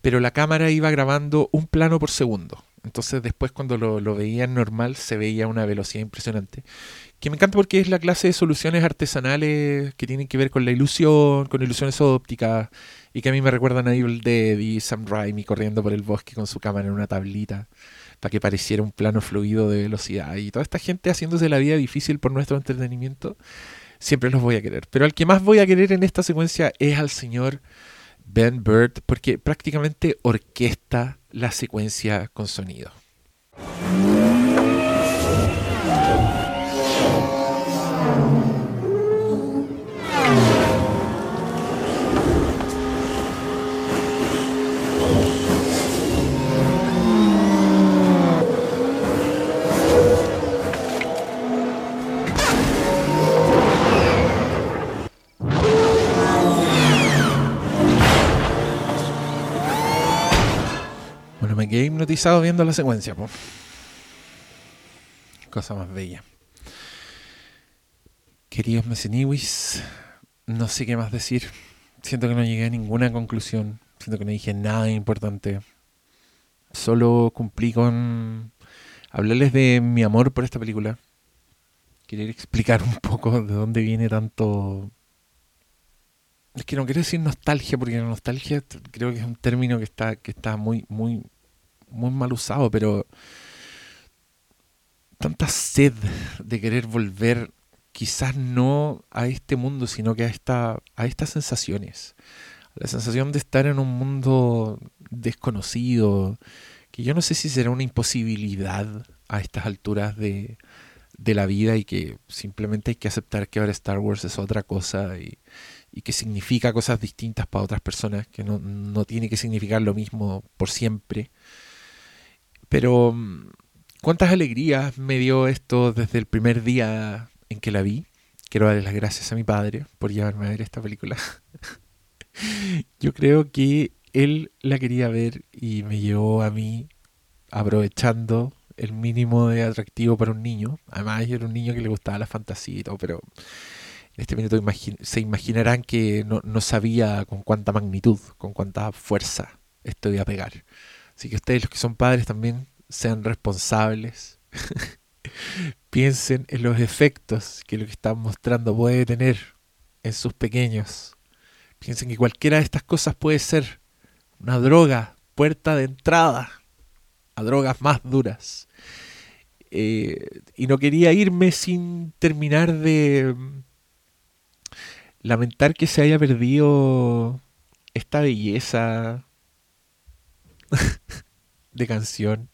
Speaker 1: pero la cámara iba grabando un plano por segundo. Entonces después cuando lo, lo veía normal se veía una velocidad impresionante. Que me encanta porque es la clase de soluciones artesanales que tienen que ver con la ilusión, con ilusiones ópticas, y que a mí me recuerdan a Evil Dead y Sam Raimi corriendo por el bosque con su cámara en una tablita para que pareciera un plano fluido de velocidad. Y toda esta gente haciéndose la vida difícil por nuestro entretenimiento, siempre los voy a querer. Pero al que más voy a querer en esta secuencia es al señor Ben Bird, porque prácticamente orquesta la secuencia con sonido. Me quedé hipnotizado viendo la secuencia. po. Cosa más bella. Queridos Meseniwis, no sé qué más decir. Siento que no llegué a ninguna conclusión. Siento que no dije nada importante. Solo cumplí con hablarles de mi amor por esta película. Querer explicar un poco de dónde viene tanto es que no quiero decir nostalgia, porque nostalgia creo que es un término que está, que está muy, muy, muy mal usado, pero tanta sed de querer volver, quizás no a este mundo, sino que a esta, a estas sensaciones. La sensación de estar en un mundo desconocido, que yo no sé si será una imposibilidad a estas alturas de, de la vida y que simplemente hay que aceptar que ahora Star Wars es otra cosa y, y que significa cosas distintas para otras personas, que no, no tiene que significar lo mismo por siempre. Pero mm, cuántas alegrías me dio esto desde el primer día en que la vi. Quiero darle las gracias a mi padre por llevarme a ver esta película. Yo creo que él la quería ver y me llevó a mí aprovechando el mínimo de atractivo para un niño. Además, yo era un niño que le gustaba la fantasía y todo, pero en este minuto se imaginarán que no, no sabía con cuánta magnitud, con cuánta fuerza esto iba a pegar. Así que ustedes, los que son padres, también sean responsables. Piensen en los efectos que lo que están mostrando puede tener en sus pequeños. Piensen que cualquiera de estas cosas puede ser una droga, puerta de entrada a drogas más duras. Eh, y no quería irme sin terminar de mm, lamentar que se haya perdido esta belleza de canción.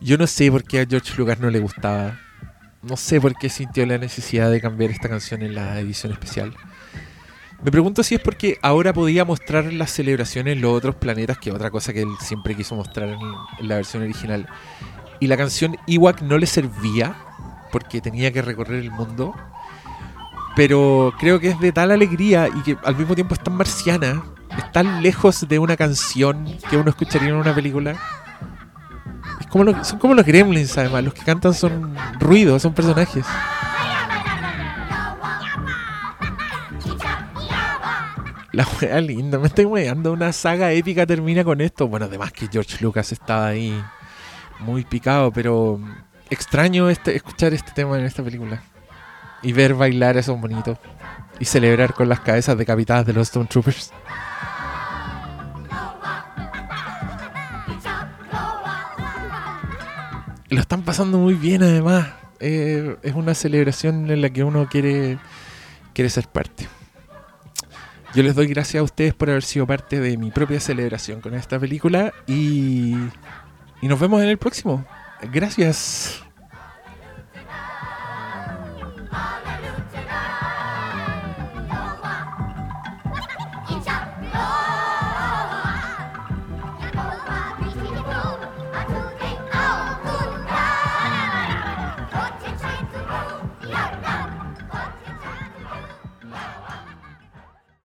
Speaker 1: Yo no sé por qué a George Lucas no le gustaba. No sé por qué sintió la necesidad de cambiar esta canción en la edición especial. Me pregunto si es porque ahora podía mostrar las celebraciones en los otros planetas, que otra cosa que él siempre quiso mostrar en, la versión original. Y la canción Ewok no le servía porque tenía que recorrer el mundo. Pero creo que es de tal alegría y que al mismo tiempo es tan marciana, es tan lejos de una canción que uno escucharía en una película. Es como lo- son como los gremlins, además. Los que cantan son ruidos, son personajes. La wea linda, me estoy weando. Una saga épica termina con esto. Bueno, además que George Lucas estaba ahí muy picado, pero extraño este, escuchar este tema en esta película. Y ver bailar a esos bonitos. Y celebrar con las cabezas decapitadas de los Stone Troopers. Lo están pasando muy bien además. Eh, es una celebración en la que uno quiere, quiere ser parte. Yo les doy gracias a ustedes por haber sido parte de mi propia celebración con esta película y, y nos vemos en el próximo. Gracias.